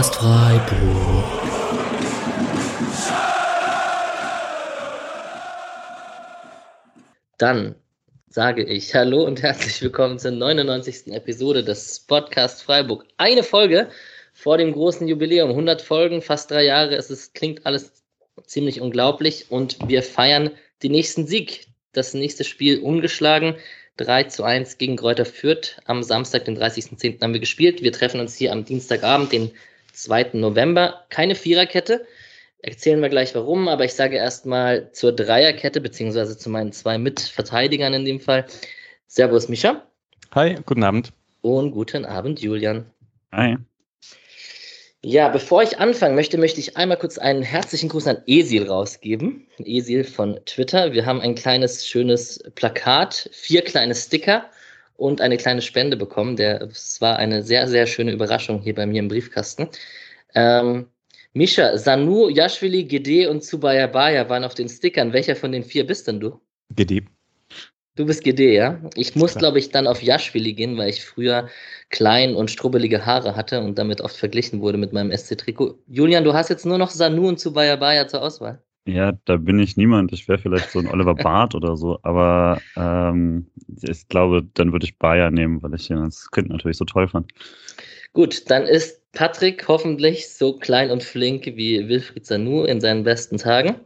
Podcast Freiburg. Dann sage ich Hallo und herzlich willkommen zur 99. Episode des Podcast Freiburg. Eine Folge vor dem großen Jubiläum. 100 Folgen, fast drei Jahre. Es ist, klingt alles ziemlich unglaublich und wir feiern den nächsten Sieg. Das nächste Spiel ungeschlagen. 3 zu 1 gegen Kräuter Fürth. Am Samstag, den 30.10. haben wir gespielt. Wir treffen uns hier am Dienstagabend, den 2. November. Keine Viererkette. Erzählen wir gleich warum, aber ich sage erstmal zur Dreierkette, beziehungsweise zu meinen zwei Mitverteidigern in dem Fall. Servus, Micha. Hi, guten Abend. Und guten Abend, Julian. Hi. Ja, bevor ich anfange möchte, möchte ich einmal kurz einen herzlichen Gruß an Esil rausgeben. Esil von Twitter. Wir haben ein kleines, schönes Plakat, vier kleine Sticker und eine kleine Spende bekommen. Der, es war eine sehr, sehr schöne Überraschung hier bei mir im Briefkasten. Ähm, Misha, Sanu, Yashvili, Gede und Tsubaya Baya waren auf den Stickern. Welcher von den vier bist denn du? Gede. Du bist GD, ja? Ich muss, glaube ich, dann auf Yashvili gehen, weil ich früher klein und strubbelige Haare hatte und damit oft verglichen wurde mit meinem SC-Trikot. Julian, du hast jetzt nur noch Sanu und Zubaya Baya zur Auswahl. Ja, da bin ich niemand. Ich wäre vielleicht so ein Oliver Barth oder so, aber ähm, ich glaube, dann würde ich Bayer nehmen, weil ich ihn als Kind natürlich so toll fand. Gut, dann ist Patrick hoffentlich so klein und flink wie Wilfried Sanu in seinen besten Tagen.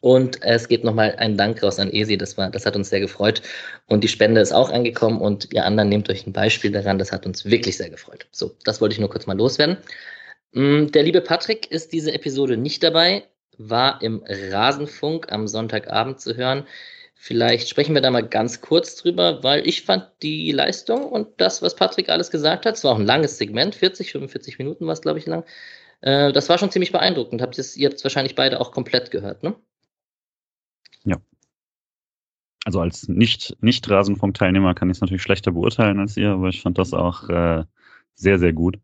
Und es geht nochmal ein Dank raus an Esi, das, war, das hat uns sehr gefreut. Und die Spende ist auch angekommen und ihr anderen nehmt euch ein Beispiel daran, das hat uns wirklich sehr gefreut. So, das wollte ich nur kurz mal loswerden. Mm, der liebe Patrick ist diese Episode nicht dabei, war im Rasenfunk am Sonntagabend zu hören. Vielleicht sprechen wir da mal ganz kurz drüber, weil ich fand die Leistung und das, was Patrick alles gesagt hat, es war auch ein langes Segment, 40, 45 Minuten war es, glaube ich, lang. Äh, das war schon ziemlich beeindruckend. Habt ihr es wahrscheinlich beide auch komplett gehört, ne? Ja. Also als Nicht-Rasenfunk-Teilnehmer nicht kann ich es natürlich schlechter beurteilen als ihr, aber ich fand das auch äh, sehr, sehr gut.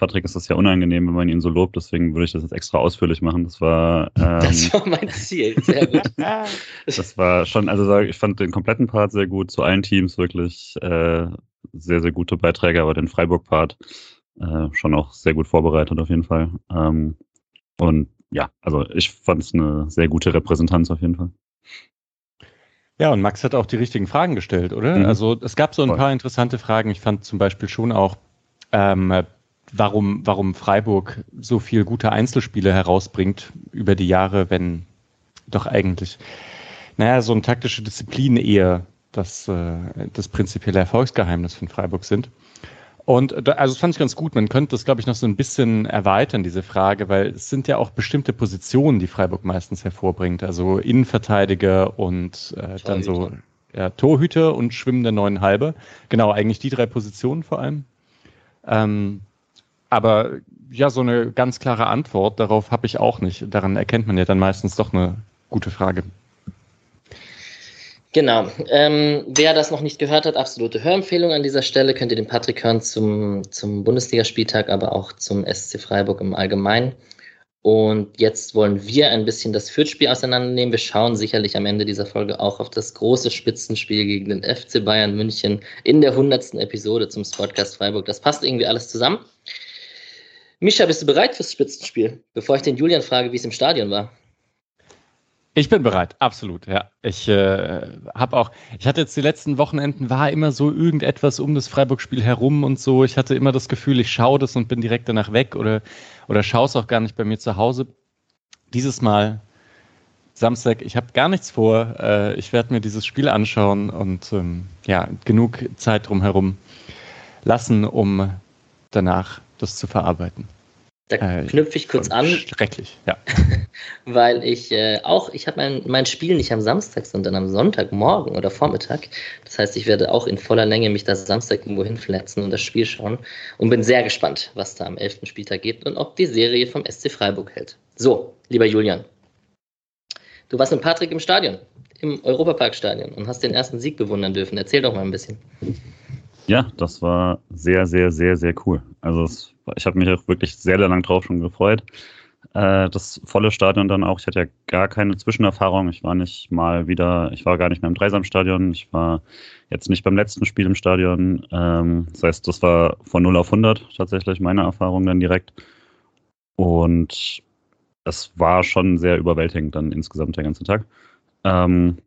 Patrick ist das ja unangenehm, wenn man ihn so lobt, deswegen würde ich das jetzt extra ausführlich machen. Das war, ähm, das war mein Ziel, sehr gut. das war schon, also ich fand den kompletten Part sehr gut, zu allen Teams wirklich äh, sehr, sehr gute Beiträge, aber den Freiburg-Part äh, schon auch sehr gut vorbereitet auf jeden Fall. Ähm, und ja, also ich fand es eine sehr gute Repräsentanz auf jeden Fall. Ja, und Max hat auch die richtigen Fragen gestellt, oder? Mhm. Also es gab so ein Voll. paar interessante Fragen. Ich fand zum Beispiel schon auch, ähm, warum, warum Freiburg so viel gute Einzelspiele herausbringt über die Jahre, wenn doch eigentlich, naja, so eine taktische Disziplin eher das, äh, das prinzipielle Erfolgsgeheimnis von Freiburg sind. Und da, also das fand ich ganz gut. Man könnte das, glaube ich, noch so ein bisschen erweitern, diese Frage, weil es sind ja auch bestimmte Positionen, die Freiburg meistens hervorbringt. Also Innenverteidiger und äh, dann so ja, Torhüter und schwimmende neun Halbe. Genau, eigentlich die drei Positionen vor allem. Ähm, aber ja, so eine ganz klare Antwort darauf habe ich auch nicht. Daran erkennt man ja dann meistens doch eine gute Frage. Genau. Ähm, wer das noch nicht gehört hat, absolute Hörempfehlung an dieser Stelle. Könnt ihr den Patrick hören zum, zum Bundesligaspieltag, aber auch zum SC Freiburg im Allgemeinen. Und jetzt wollen wir ein bisschen das Fürth-Spiel auseinandernehmen. Wir schauen sicherlich am Ende dieser Folge auch auf das große Spitzenspiel gegen den FC Bayern München in der 100. Episode zum Sportcast Freiburg. Das passt irgendwie alles zusammen. Mischa, bist du bereit fürs Spitzenspiel? Bevor ich den Julian frage, wie es im Stadion war. Ich bin bereit, absolut, ja. Ich äh, habe auch, ich hatte jetzt die letzten Wochenenden, war immer so irgendetwas um das Freiburg-Spiel herum und so. Ich hatte immer das Gefühl, ich schaue das und bin direkt danach weg oder, oder schaue es auch gar nicht bei mir zu Hause. Dieses Mal, Samstag, ich habe gar nichts vor. Äh, ich werde mir dieses Spiel anschauen und ähm, ja, genug Zeit drumherum lassen, um danach das zu verarbeiten. Da äh, knüpfe ich kurz an. Schrecklich, ja. weil ich äh, auch, ich habe mein, mein Spiel nicht am Samstag, sondern am Sonntagmorgen oder Vormittag. Das heißt, ich werde auch in voller Länge mich da Samstag irgendwo hinfletzen und das Spiel schauen und bin sehr gespannt, was da am 11. Spieltag geht und ob die Serie vom SC Freiburg hält. So, lieber Julian. Du warst mit Patrick im Stadion, im Europaparkstadion und hast den ersten Sieg bewundern dürfen. Erzähl doch mal ein bisschen. Ja, das war sehr, sehr, sehr, sehr cool. Also es, ich habe mich auch wirklich sehr, sehr lang drauf schon gefreut. Äh, das volle Stadion dann auch. Ich hatte ja gar keine Zwischenerfahrung. Ich war nicht mal wieder, ich war gar nicht mehr im Dreisamstadion. Ich war jetzt nicht beim letzten Spiel im Stadion. Ähm, das heißt, das war von 0 auf 100 tatsächlich meine Erfahrung dann direkt. Und es war schon sehr überwältigend dann insgesamt der ganze Tag. Ähm,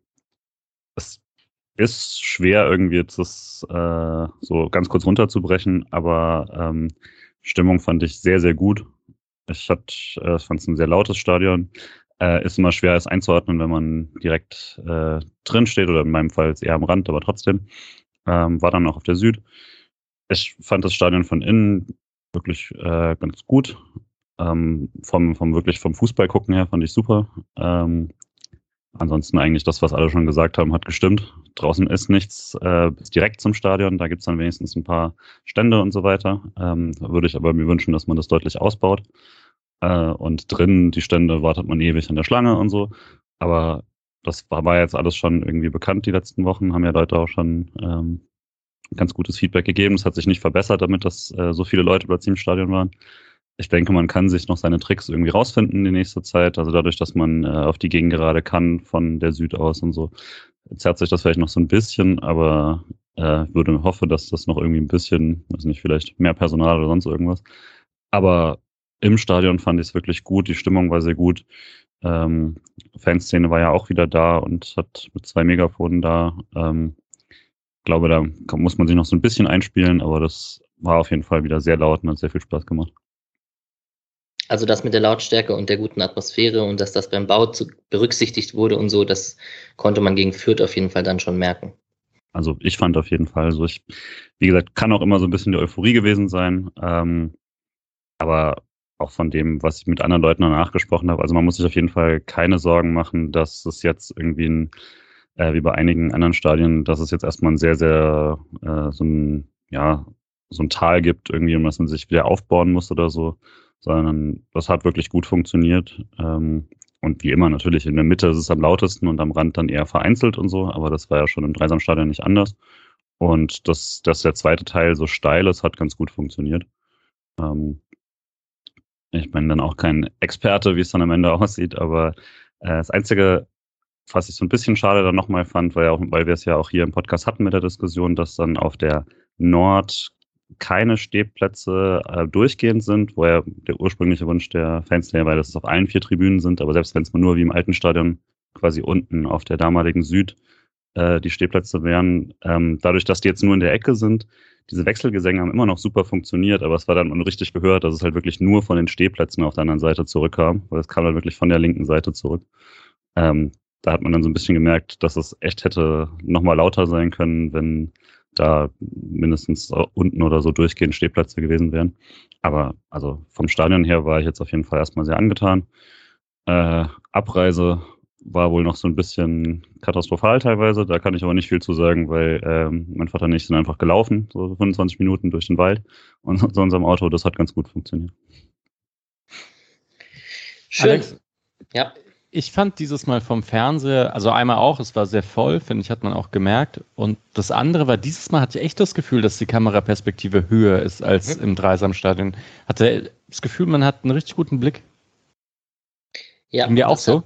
ist schwer irgendwie jetzt das äh, so ganz kurz runterzubrechen, aber ähm, Stimmung fand ich sehr, sehr gut. Ich äh, fand es ein sehr lautes Stadion. Äh, ist immer schwer, es einzuordnen, wenn man direkt äh, drin steht oder in meinem Fall eher am Rand, aber trotzdem. Ähm, war dann auch auf der Süd. Ich fand das Stadion von innen wirklich äh, ganz gut. Ähm, vom, vom wirklich vom Fußball gucken her fand ich super. Ähm, ansonsten eigentlich das, was alle schon gesagt haben, hat gestimmt. Draußen ist nichts äh, direkt zum Stadion. Da gibt's dann wenigstens ein paar Stände und so weiter. Ähm, würde ich aber mir wünschen, dass man das deutlich ausbaut. Äh, und drin die Stände wartet man ewig an der Schlange und so. Aber das war, war jetzt alles schon irgendwie bekannt die letzten Wochen, haben ja Leute auch schon ähm, ganz gutes Feedback gegeben. Es hat sich nicht verbessert, damit dass äh, so viele Leute plötzlich im Stadion waren. Ich denke, man kann sich noch seine Tricks irgendwie rausfinden in die nächste Zeit. Also dadurch, dass man äh, auf die Gegend gerade kann von der Süd aus und so, zerrt sich das vielleicht noch so ein bisschen, aber äh, würde hoffe, dass das noch irgendwie ein bisschen, weiß nicht, vielleicht mehr Personal oder sonst irgendwas. Aber im Stadion fand ich es wirklich gut, die Stimmung war sehr gut. Ähm, Fanszene war ja auch wieder da und hat mit zwei Megafonen da. Ähm, glaube, da muss man sich noch so ein bisschen einspielen, aber das war auf jeden Fall wieder sehr laut und hat sehr viel Spaß gemacht. Also das mit der Lautstärke und der guten Atmosphäre und dass das beim Bau zu, berücksichtigt wurde und so, das konnte man gegen Fürth auf jeden Fall dann schon merken. Also ich fand auf jeden Fall so, ich, wie gesagt, kann auch immer so ein bisschen die Euphorie gewesen sein, ähm, aber auch von dem, was ich mit anderen Leuten danach gesprochen habe. Also man muss sich auf jeden Fall keine Sorgen machen, dass es jetzt irgendwie ein, äh, wie bei einigen anderen Stadien, dass es jetzt erstmal ein sehr, sehr äh, so ein, ja, so ein Tal gibt, irgendwie, um das man sich wieder aufbauen muss oder so sondern das hat wirklich gut funktioniert. Ähm, und wie immer natürlich in der Mitte ist es am lautesten und am Rand dann eher vereinzelt und so, aber das war ja schon im Dreisamstadion nicht anders. Und dass, dass der zweite Teil so steil ist, hat ganz gut funktioniert. Ähm, ich bin dann auch kein Experte, wie es dann am Ende aussieht, aber äh, das Einzige, was ich so ein bisschen schade dann nochmal fand, weil, auch, weil wir es ja auch hier im Podcast hatten mit der Diskussion, dass dann auf der Nord keine Stehplätze äh, durchgehend sind, wo ja der ursprüngliche Wunsch der Fans ja war, dass es auf allen vier Tribünen sind, aber selbst wenn es nur wie im alten Stadion quasi unten auf der damaligen Süd äh, die Stehplätze wären, ähm, dadurch, dass die jetzt nur in der Ecke sind, diese Wechselgesänge haben immer noch super funktioniert, aber es war dann richtig gehört, dass es halt wirklich nur von den Stehplätzen auf der anderen Seite zurückkam, weil es kam dann wirklich von der linken Seite zurück. Ähm, da hat man dann so ein bisschen gemerkt, dass es echt hätte nochmal lauter sein können, wenn da mindestens unten oder so durchgehend Stehplätze gewesen wären. Aber also vom Stadion her war ich jetzt auf jeden Fall erstmal sehr angetan. Äh, Abreise war wohl noch so ein bisschen katastrophal teilweise. Da kann ich aber nicht viel zu sagen, weil ähm, mein Vater und ich sind einfach gelaufen, so 25 Minuten durch den Wald und so unserem Auto. Das hat ganz gut funktioniert. Schön. Alex, ja ich fand dieses Mal vom Fernseher, also einmal auch, es war sehr voll, finde ich, hat man auch gemerkt. Und das andere war, dieses Mal hatte ich echt das Gefühl, dass die Kameraperspektive höher ist als mhm. im Dreisamstadion. Hatte das Gefühl, man hat einen richtig guten Blick. Ja. Ging dir auch so? Hat,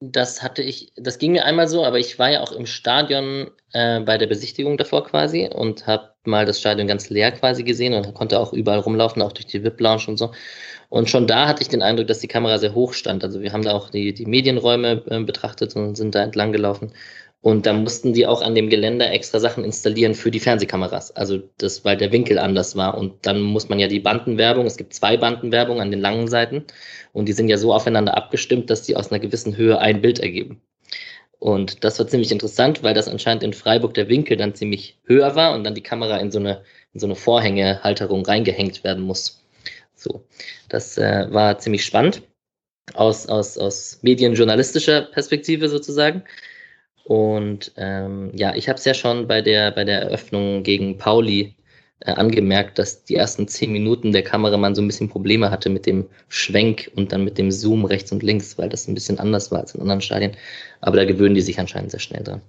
das hatte ich, das ging mir einmal so, aber ich war ja auch im Stadion äh, bei der Besichtigung davor quasi und habe mal das Stadion ganz leer quasi gesehen und konnte auch überall rumlaufen, auch durch die VIP-Lounge und so. Und schon da hatte ich den Eindruck, dass die Kamera sehr hoch stand. Also wir haben da auch die, die Medienräume äh, betrachtet und sind da entlang gelaufen. Und da mussten die auch an dem Geländer extra Sachen installieren für die Fernsehkameras. Also das, weil der Winkel anders war. Und dann muss man ja die Bandenwerbung, es gibt zwei Bandenwerbung an den langen Seiten. Und die sind ja so aufeinander abgestimmt, dass die aus einer gewissen Höhe ein Bild ergeben. Und das war ziemlich interessant, weil das anscheinend in Freiburg der Winkel dann ziemlich höher war und dann die Kamera in so eine, in so eine Vorhängehalterung reingehängt werden muss. So, das äh, war ziemlich spannend aus, aus, aus medienjournalistischer Perspektive sozusagen. Und ähm, ja, ich habe es ja schon bei der, bei der Eröffnung gegen Pauli äh, angemerkt, dass die ersten zehn Minuten der Kameramann so ein bisschen Probleme hatte mit dem Schwenk und dann mit dem Zoom rechts und links, weil das ein bisschen anders war als in anderen Stadien. Aber da gewöhnen die sich anscheinend sehr schnell dran.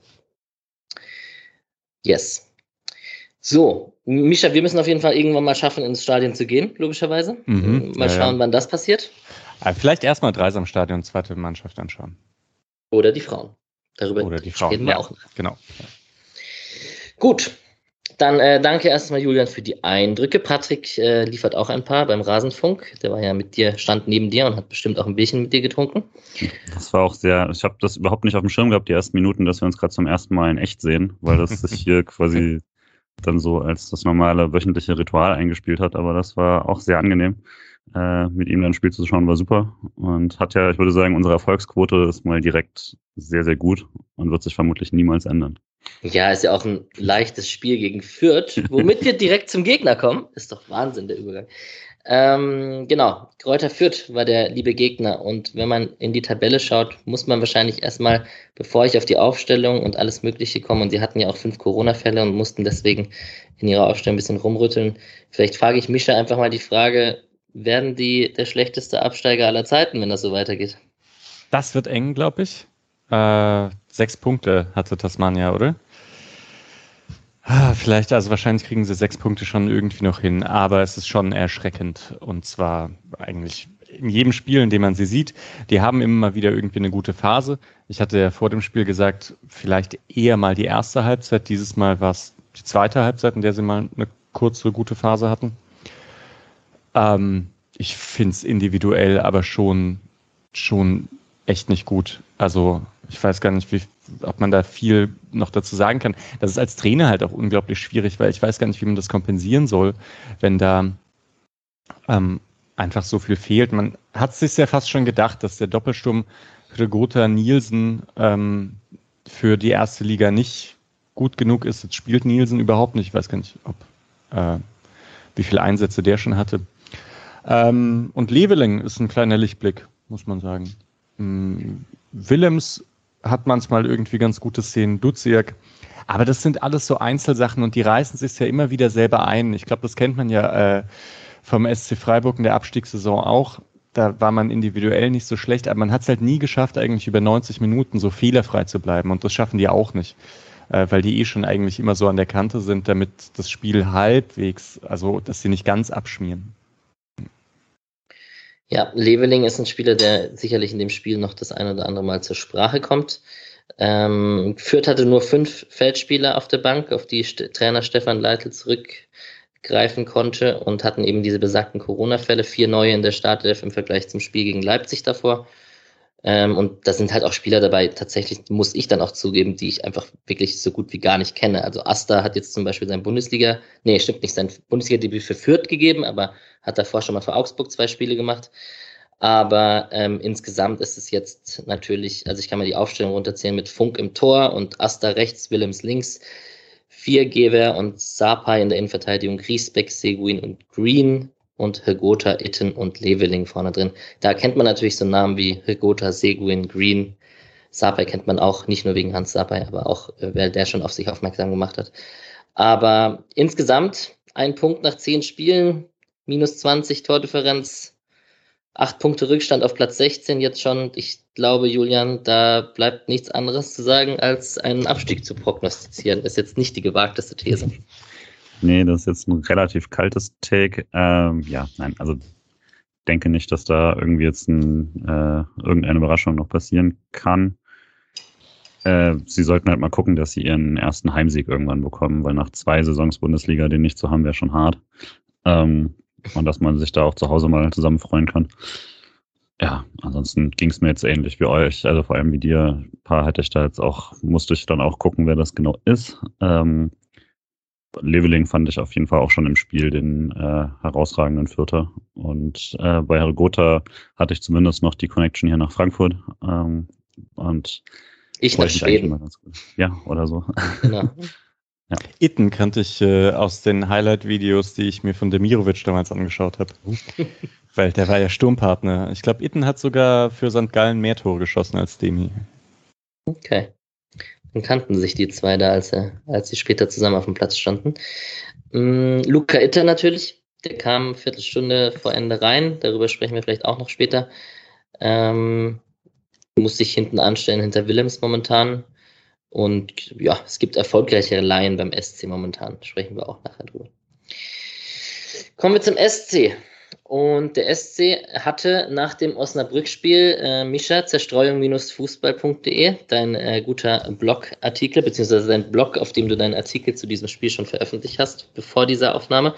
Yes. So, Mischa, wir müssen auf jeden Fall irgendwann mal schaffen, ins Stadion zu gehen, logischerweise. Mhm, mal schauen, ja. wann das passiert. Aber vielleicht erstmal Dreisam Stadion, zweite Mannschaft anschauen. Oder die Frauen. Darüber Oder die Frauen. reden wir ja, auch. Genau. Gut, dann äh, danke erstmal Julian für die Eindrücke. Patrick äh, liefert auch ein paar beim Rasenfunk. Der war ja mit dir, stand neben dir und hat bestimmt auch ein Bierchen mit dir getrunken. Das war auch sehr, ich habe das überhaupt nicht auf dem Schirm gehabt, die ersten Minuten, dass wir uns gerade zum ersten Mal in echt sehen, weil das sich hier quasi dann so als das normale wöchentliche Ritual eingespielt hat. Aber das war auch sehr angenehm. Äh, mit ihm dann ein Spiel zu schauen, war super. Und hat ja, ich würde sagen, unsere Erfolgsquote ist mal direkt sehr, sehr gut und wird sich vermutlich niemals ändern. Ja, ist ja auch ein leichtes Spiel gegen Fürth, womit wir direkt zum Gegner kommen. Ist doch Wahnsinn, der Übergang. Ähm, genau, Kräuter Fürth war der liebe Gegner. Und wenn man in die Tabelle schaut, muss man wahrscheinlich erstmal, bevor ich auf die Aufstellung und alles Mögliche komme, und sie hatten ja auch fünf Corona-Fälle und mussten deswegen in ihrer Aufstellung ein bisschen rumrütteln. Vielleicht frage ich Mischa einfach mal die Frage, werden die der schlechteste Absteiger aller Zeiten, wenn das so weitergeht? Das wird eng, glaube ich. Äh, sechs Punkte hatte Tasmania, oder? Ah, vielleicht, also wahrscheinlich kriegen sie sechs Punkte schon irgendwie noch hin, aber es ist schon erschreckend. Und zwar eigentlich in jedem Spiel, in dem man sie sieht. Die haben immer wieder irgendwie eine gute Phase. Ich hatte ja vor dem Spiel gesagt, vielleicht eher mal die erste Halbzeit. Dieses Mal war es die zweite Halbzeit, in der sie mal eine kurze, gute Phase hatten. Ähm, ich finde es individuell aber schon, schon echt nicht gut. Also ich weiß gar nicht, wie, ob man da viel noch dazu sagen kann. Das ist als Trainer halt auch unglaublich schwierig, weil ich weiß gar nicht, wie man das kompensieren soll, wenn da ähm, einfach so viel fehlt. Man hat sich ja fast schon gedacht, dass der Doppelsturm Regota Nielsen ähm, für die erste Liga nicht gut genug ist. Jetzt spielt Nielsen überhaupt nicht. Ich weiß gar nicht, ob äh, wie viele Einsätze der schon hatte. Ähm, und Leveling ist ein kleiner Lichtblick, muss man sagen. Ähm, Willems hat manchmal irgendwie ganz gute Szenen, Duziak. Aber das sind alles so Einzelsachen und die reißen sich ja immer wieder selber ein. Ich glaube, das kennt man ja äh, vom SC Freiburg in der Abstiegssaison auch. Da war man individuell nicht so schlecht, aber man hat es halt nie geschafft, eigentlich über 90 Minuten so fehlerfrei zu bleiben. Und das schaffen die auch nicht, äh, weil die eh schon eigentlich immer so an der Kante sind, damit das Spiel halbwegs, also dass sie nicht ganz abschmieren. Ja, Leveling ist ein Spieler, der sicherlich in dem Spiel noch das ein oder andere Mal zur Sprache kommt. Ähm, Fürth hatte nur fünf Feldspieler auf der Bank, auf die St Trainer Stefan Leitl zurückgreifen konnte und hatten eben diese besagten Corona-Fälle, vier neue in der Startelf im Vergleich zum Spiel gegen Leipzig davor. Ähm, und da sind halt auch Spieler dabei, tatsächlich muss ich dann auch zugeben, die ich einfach wirklich so gut wie gar nicht kenne. Also Asta hat jetzt zum Beispiel sein Bundesliga, nee, stimmt nicht, sein Bundesliga-Debüt für Fürth gegeben, aber hat davor schon mal für Augsburg zwei Spiele gemacht. Aber ähm, insgesamt ist es jetzt natürlich, also ich kann mal die Aufstellung runterzählen mit Funk im Tor und Asta rechts, Willems links, vier Gewer und Sapai in der Innenverteidigung, Griesbeck, Seguin und Green, und Hegota, Itten und Leveling vorne drin. Da kennt man natürlich so Namen wie Hegota, Seguin, Green. Sapai kennt man auch, nicht nur wegen Hans Sapai, aber auch, äh, weil der schon auf sich aufmerksam gemacht hat. Aber insgesamt ein Punkt nach zehn Spielen, minus 20 Tordifferenz, acht Punkte Rückstand auf Platz 16 jetzt schon. Ich glaube, Julian, da bleibt nichts anderes zu sagen, als einen Abstieg zu prognostizieren. Ist jetzt nicht die gewagteste These. Nee, das ist jetzt ein relativ kaltes Take. Ähm, ja, nein, also denke nicht, dass da irgendwie jetzt ein, äh, irgendeine Überraschung noch passieren kann. Äh, sie sollten halt mal gucken, dass sie ihren ersten Heimsieg irgendwann bekommen, weil nach zwei Saisons Bundesliga den nicht zu haben, wäre schon hart. Ähm, und dass man sich da auch zu Hause mal zusammen freuen kann. Ja, ansonsten ging es mir jetzt ähnlich wie euch, also vor allem wie dir. Ein paar hätte ich da jetzt auch, musste ich dann auch gucken, wer das genau ist. Ähm, Leveling fand ich auf jeden Fall auch schon im Spiel den äh, herausragenden Vierter. Und äh, bei Hergotha hatte ich zumindest noch die Connection hier nach Frankfurt. Ähm, und ich nach Schweden. Ja, oder so. Genau. ja. Itten kannte ich äh, aus den Highlight-Videos, die ich mir von Demirovic damals angeschaut habe. Weil der war ja Sturmpartner. Ich glaube, Itten hat sogar für St. Gallen mehr Tore geschossen als Demi. Okay. Kannten sich die zwei da, als, er, als sie später zusammen auf dem Platz standen. Mm, Luca Itter natürlich, der kam eine Viertelstunde vor Ende rein, darüber sprechen wir vielleicht auch noch später. Ähm, muss sich hinten anstellen hinter Willems momentan. Und ja, es gibt erfolgreichere Laien beim SC momentan. Sprechen wir auch nachher drüber. Kommen wir zum SC. Und der SC hatte nach dem Osnabrück-Spiel, äh, Mischa, zerstreuung-fußball.de, dein äh, guter Blogartikel, beziehungsweise dein Blog, auf dem du deinen Artikel zu diesem Spiel schon veröffentlicht hast, bevor dieser Aufnahme.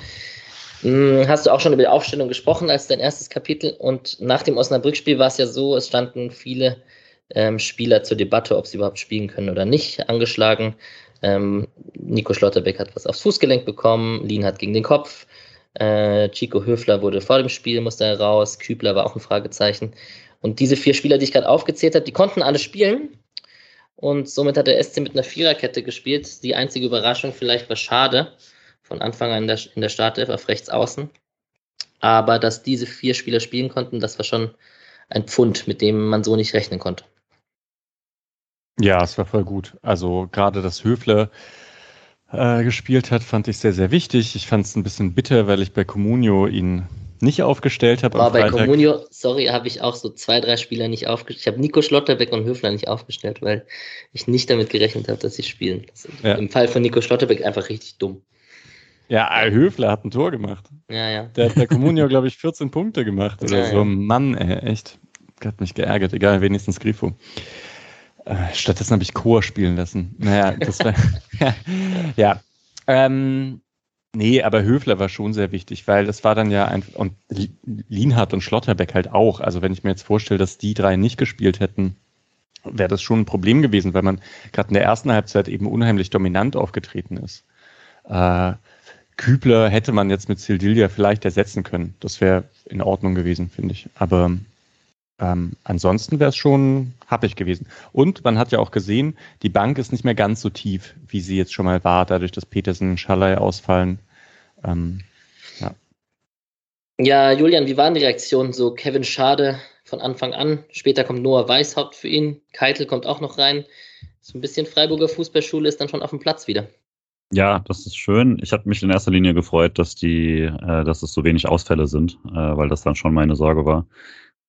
Hm, hast du auch schon über die Aufstellung gesprochen als dein erstes Kapitel. Und nach dem Osnabrück-Spiel war es ja so, es standen viele ähm, Spieler zur Debatte, ob sie überhaupt spielen können oder nicht, angeschlagen. Ähm, Nico Schlotterbeck hat was aufs Fußgelenk bekommen, Lien hat gegen den Kopf. Äh, Chico Höfler wurde vor dem Spiel, musste er raus. Kübler war auch ein Fragezeichen. Und diese vier Spieler, die ich gerade aufgezählt habe, die konnten alle spielen. Und somit hat der SC mit einer Viererkette gespielt. Die einzige Überraschung vielleicht war schade. Von Anfang an in der, in der Startelf auf rechts außen. Aber dass diese vier Spieler spielen konnten, das war schon ein Pfund, mit dem man so nicht rechnen konnte. Ja, es war voll gut. Also gerade das Höfler äh, gespielt hat, fand ich sehr, sehr wichtig. Ich fand es ein bisschen bitter, weil ich bei Comunio ihn nicht aufgestellt habe. Aber bei Comunio, sorry, habe ich auch so zwei, drei Spieler nicht aufgestellt. Ich habe Nico Schlotterbeck und Höfler nicht aufgestellt, weil ich nicht damit gerechnet habe, dass sie spielen. Ja. Im Fall von Nico Schlotterbeck einfach richtig dumm. Ja, Höfler hat ein Tor gemacht. Ja, ja. Der hat bei Comunio, glaube ich, 14 Punkte gemacht oder ja, so. Ja. Mann, ey, echt. Hat mich geärgert. Egal, wenigstens Grifo. Äh, stattdessen habe ich Chor spielen lassen. Naja, das war. ja. Ähm, nee, aber Höfler war schon sehr wichtig, weil das war dann ja ein. Und Lienhardt und Schlotterbeck halt auch. Also, wenn ich mir jetzt vorstelle, dass die drei nicht gespielt hätten, wäre das schon ein Problem gewesen, weil man gerade in der ersten Halbzeit eben unheimlich dominant aufgetreten ist. Äh, Kübler hätte man jetzt mit Sildilia vielleicht ersetzen können. Das wäre in Ordnung gewesen, finde ich. Aber ähm, ansonsten wäre es schon happig gewesen. Und man hat ja auch gesehen, die Bank ist nicht mehr ganz so tief, wie sie jetzt schon mal war, dadurch, dass Petersen und Schallei ausfallen. Ähm, ja. ja, Julian, wie waren die Reaktionen? So Kevin Schade von Anfang an, später kommt Noah Weishaupt für ihn, Keitel kommt auch noch rein. So ein bisschen Freiburger Fußballschule ist dann schon auf dem Platz wieder. Ja, das ist schön. Ich habe mich in erster Linie gefreut, dass die, äh, dass es so wenig Ausfälle sind, äh, weil das dann schon meine Sorge war.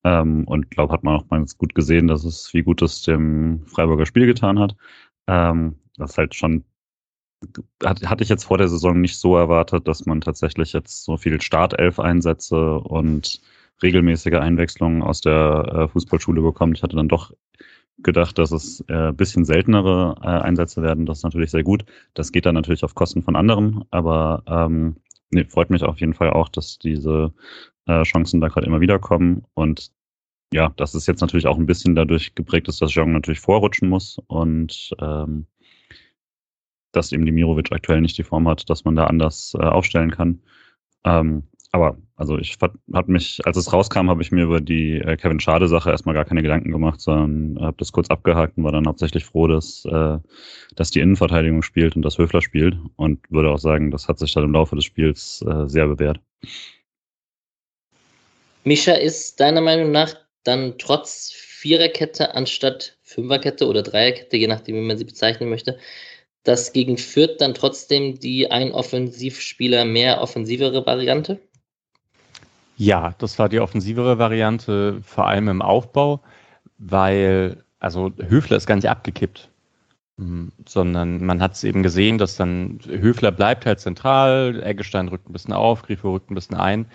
Ähm, und glaube, hat man auch mal gut gesehen, dass es, wie gut es dem Freiburger Spiel getan hat. Ähm, das halt schon, hat, hatte ich jetzt vor der Saison nicht so erwartet, dass man tatsächlich jetzt so viel Startelf-Einsätze und regelmäßige Einwechslungen aus der äh, Fußballschule bekommt. Ich hatte dann doch gedacht, dass es äh, bisschen seltenere äh, Einsätze werden. Das ist natürlich sehr gut. Das geht dann natürlich auf Kosten von anderen, aber ähm, nee, freut mich auf jeden Fall auch, dass diese äh, Chancen da gerade immer wieder kommen. Und ja, das ist jetzt natürlich auch ein bisschen dadurch geprägt ist, dass Jong natürlich vorrutschen muss und ähm, dass eben Dimirovic aktuell nicht die Form hat, dass man da anders äh, aufstellen kann. Ähm, aber also ich hat mich, als es rauskam, habe ich mir über die äh, Kevin Schade-Sache erstmal gar keine Gedanken gemacht, sondern habe das kurz abgehakt und war dann hauptsächlich froh, dass, äh, dass die Innenverteidigung spielt und dass Höfler spielt und würde auch sagen, das hat sich dann im Laufe des Spiels äh, sehr bewährt. Mischa, ist deiner Meinung nach dann trotz Viererkette anstatt Fünferkette oder Dreierkette, je nachdem, wie man sie bezeichnen möchte, dass gegen Fürth dann trotzdem die ein Offensivspieler mehr offensivere Variante? Ja, das war die offensivere Variante, vor allem im Aufbau, weil, also Höfler ist gar nicht abgekippt, hm, sondern man hat es eben gesehen, dass dann Höfler bleibt halt zentral, Eggestein rückt ein bisschen auf, Grifo rückt ein bisschen ein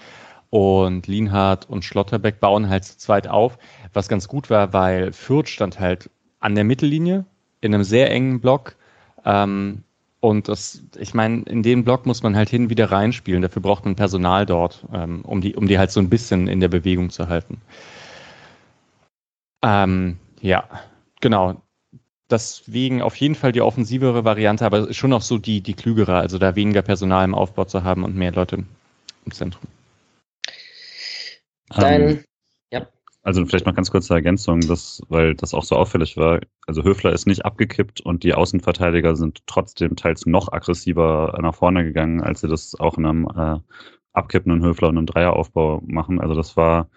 und Lienhardt und Schlotterbeck bauen halt zu zweit auf, was ganz gut war, weil Fürth stand halt an der Mittellinie in einem sehr engen Block. Ähm, und das, ich meine, in den Block muss man halt hin wieder reinspielen. Dafür braucht man Personal dort, ähm, um, die, um die halt so ein bisschen in der Bewegung zu halten. Ähm, ja, genau. Deswegen auf jeden Fall die offensivere Variante, aber schon auch so die, die klügere, also da weniger Personal im Aufbau zu haben und mehr Leute im Zentrum. Dein, ähm, ja. Also vielleicht noch ganz kurze Ergänzung, dass, weil das auch so auffällig war. Also Höfler ist nicht abgekippt und die Außenverteidiger sind trotzdem teils noch aggressiver nach vorne gegangen, als sie das auch in einem äh, abkippenden Höfler und einem Dreieraufbau machen. Also das war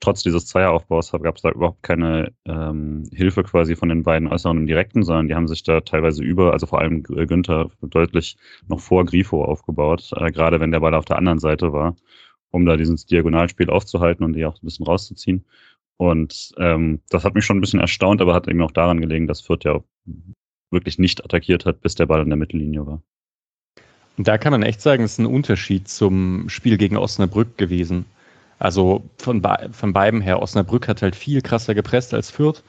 trotz dieses Zweieraufbaus gab es da überhaupt keine ähm, Hilfe quasi von den beiden Äußeren im Direkten, sondern die haben sich da teilweise über, also vor allem Günther deutlich noch vor Grifo aufgebaut, äh, gerade wenn der Ball auf der anderen Seite war um da dieses Diagonalspiel aufzuhalten und die auch ein bisschen rauszuziehen. Und ähm, das hat mich schon ein bisschen erstaunt, aber hat eben auch daran gelegen, dass Fürth ja wirklich nicht attackiert hat, bis der Ball in der Mittellinie war. Und da kann man echt sagen, es ist ein Unterschied zum Spiel gegen Osnabrück gewesen. Also von, von beiden her, Osnabrück hat halt viel krasser gepresst als Fürth.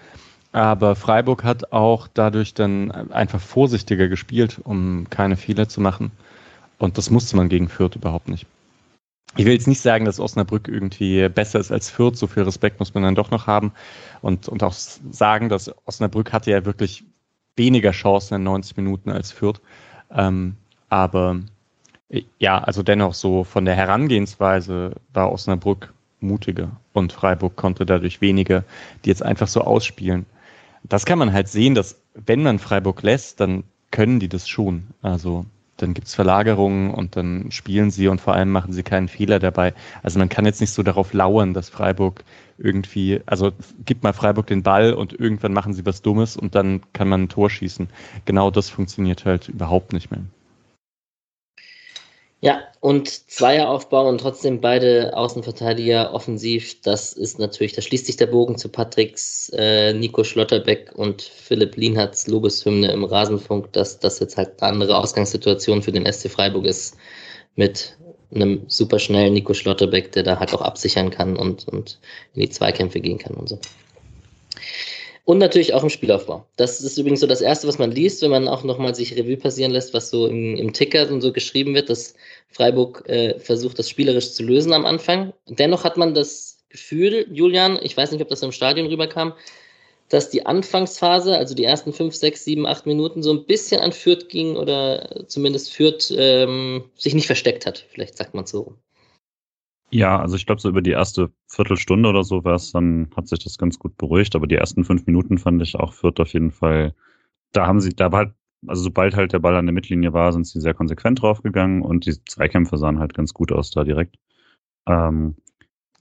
Aber Freiburg hat auch dadurch dann einfach vorsichtiger gespielt, um keine Fehler zu machen. Und das musste man gegen Fürth überhaupt nicht. Ich will jetzt nicht sagen, dass Osnabrück irgendwie besser ist als Fürth, so viel Respekt muss man dann doch noch haben. Und, und auch sagen, dass Osnabrück hatte ja wirklich weniger Chancen in 90 Minuten als Fürth. Ähm, aber ja, also dennoch so von der Herangehensweise war Osnabrück mutiger und Freiburg konnte dadurch weniger, die jetzt einfach so ausspielen. Das kann man halt sehen, dass wenn man Freiburg lässt, dann können die das schon. Also dann gibt's Verlagerungen und dann spielen sie und vor allem machen sie keinen Fehler dabei. Also man kann jetzt nicht so darauf lauern, dass Freiburg irgendwie, also gibt mal Freiburg den Ball und irgendwann machen sie was Dummes und dann kann man ein Tor schießen. Genau das funktioniert halt überhaupt nicht mehr. Ja, und Zweieraufbau und trotzdem beide Außenverteidiger offensiv, das ist natürlich, da schließt sich der Bogen zu Patricks, äh, Nico Schlotterbeck und Philipp Lienhards Lobeshymne im Rasenfunk, dass das jetzt halt eine andere Ausgangssituation für den SC Freiburg ist mit einem superschnellen Nico Schlotterbeck, der da halt auch absichern kann und, und in die Zweikämpfe gehen kann und so. Und natürlich auch im Spielaufbau. Das ist übrigens so das Erste, was man liest, wenn man auch nochmal sich Revue passieren lässt, was so im, im Ticker und so geschrieben wird, dass Freiburg äh, versucht, das spielerisch zu lösen am Anfang. Dennoch hat man das Gefühl, Julian, ich weiß nicht, ob das im Stadion rüberkam, dass die Anfangsphase, also die ersten fünf, sechs, sieben, acht Minuten, so ein bisschen an Fürth ging oder zumindest Fürth ähm, sich nicht versteckt hat. Vielleicht sagt man so. Ja, also ich glaube, so über die erste Viertelstunde oder so war es, dann hat sich das ganz gut beruhigt, aber die ersten fünf Minuten fand ich auch Fürth auf jeden Fall, da haben sie, da war halt, also sobald halt der Ball an der Mittellinie war, sind sie sehr konsequent draufgegangen und die Zweikämpfe sahen halt ganz gut aus da direkt. Ähm,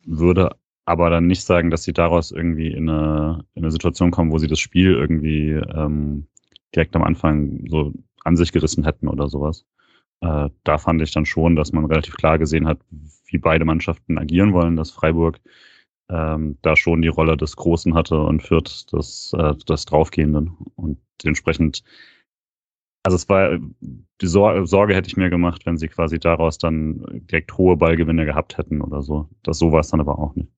würde aber dann nicht sagen, dass sie daraus irgendwie in eine, in eine Situation kommen, wo sie das Spiel irgendwie ähm, direkt am Anfang so an sich gerissen hätten oder sowas. Äh, da fand ich dann schon, dass man relativ klar gesehen hat, wie beide Mannschaften agieren wollen, dass Freiburg ähm, da schon die Rolle des Großen hatte und Fürth das, äh, das Draufgehenden. Und dementsprechend, also es war, die Sor Sorge hätte ich mir gemacht, wenn sie quasi daraus dann direkt hohe Ballgewinne gehabt hätten oder so. Das so war es dann aber auch nicht.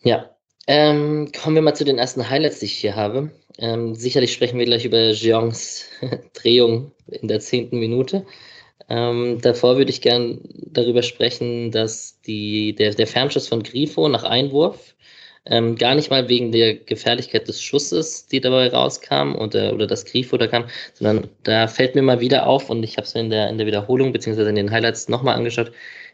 Ja, ähm, kommen wir mal zu den ersten Highlights, die ich hier habe. Ähm, sicherlich sprechen wir gleich über Jeongs Drehung in der zehnten Minute. Ähm, davor würde ich gern darüber sprechen, dass die, der, der Fernschuss von Grifo nach Einwurf ähm, gar nicht mal wegen der Gefährlichkeit des Schusses, die dabei rauskam oder, oder das Grifo da kam, sondern da fällt mir mal wieder auf und ich habe es in der, in der Wiederholung beziehungsweise in den Highlights nochmal angeschaut,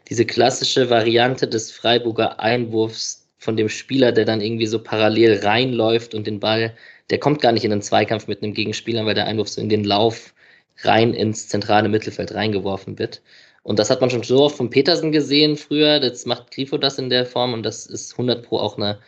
diese klassische Variante des Freiburger Einwurfs von dem Spieler, der dann irgendwie so parallel reinläuft und den Ball, der kommt gar nicht in den Zweikampf mit einem Gegenspieler, weil der Einwurf so in den Lauf rein ins zentrale Mittelfeld reingeworfen wird. Und das hat man schon so oft von Petersen gesehen früher. Jetzt macht Grifo das in der Form und das ist 100 Pro auch eine,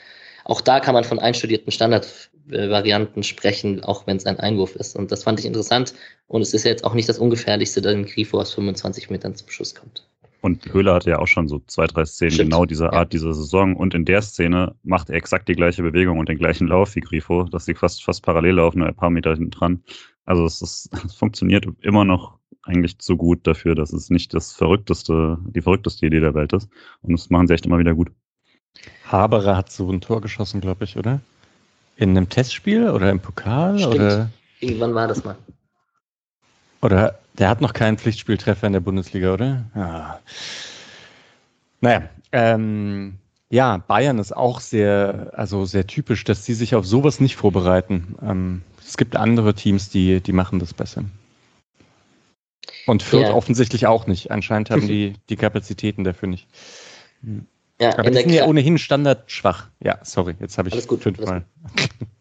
auch da kann man von einstudierten Standardvarianten sprechen, auch wenn es ein Einwurf ist. Und das fand ich interessant. Und es ist jetzt auch nicht das Ungefährlichste, dass Grifo aus 25 Metern zum Schuss kommt. Und Höhler hatte ja auch schon so zwei, drei Szenen Stimmt. genau dieser Art, ja. dieser Saison. Und in der Szene macht er exakt die gleiche Bewegung und den gleichen Lauf wie Grifo, dass sie fast, fast parallel laufen, nur ein paar Meter hinten dran. Also es, ist, es funktioniert immer noch eigentlich zu gut dafür, dass es nicht das verrückteste, die verrückteste Idee der Welt ist. Und das machen sie echt immer wieder gut. Haberer hat so ein Tor geschossen, glaube ich, oder? In einem Testspiel oder im Pokal? Stimmt. Oder? Irgendwann war das mal. Oder der hat noch keinen Pflichtspieltreffer in der Bundesliga, oder? Ja. Naja, ähm, ja, Bayern ist auch sehr, also sehr typisch, dass sie sich auf sowas nicht vorbereiten. Ähm, es gibt andere Teams, die, die machen das besser. Und Fürth ja. offensichtlich auch nicht. Anscheinend haben die die Kapazitäten dafür nicht. Ja, Aber die sind ja ohnehin standardschwach. Ja, sorry, jetzt habe ich alles gut, fünfmal. Alles gut.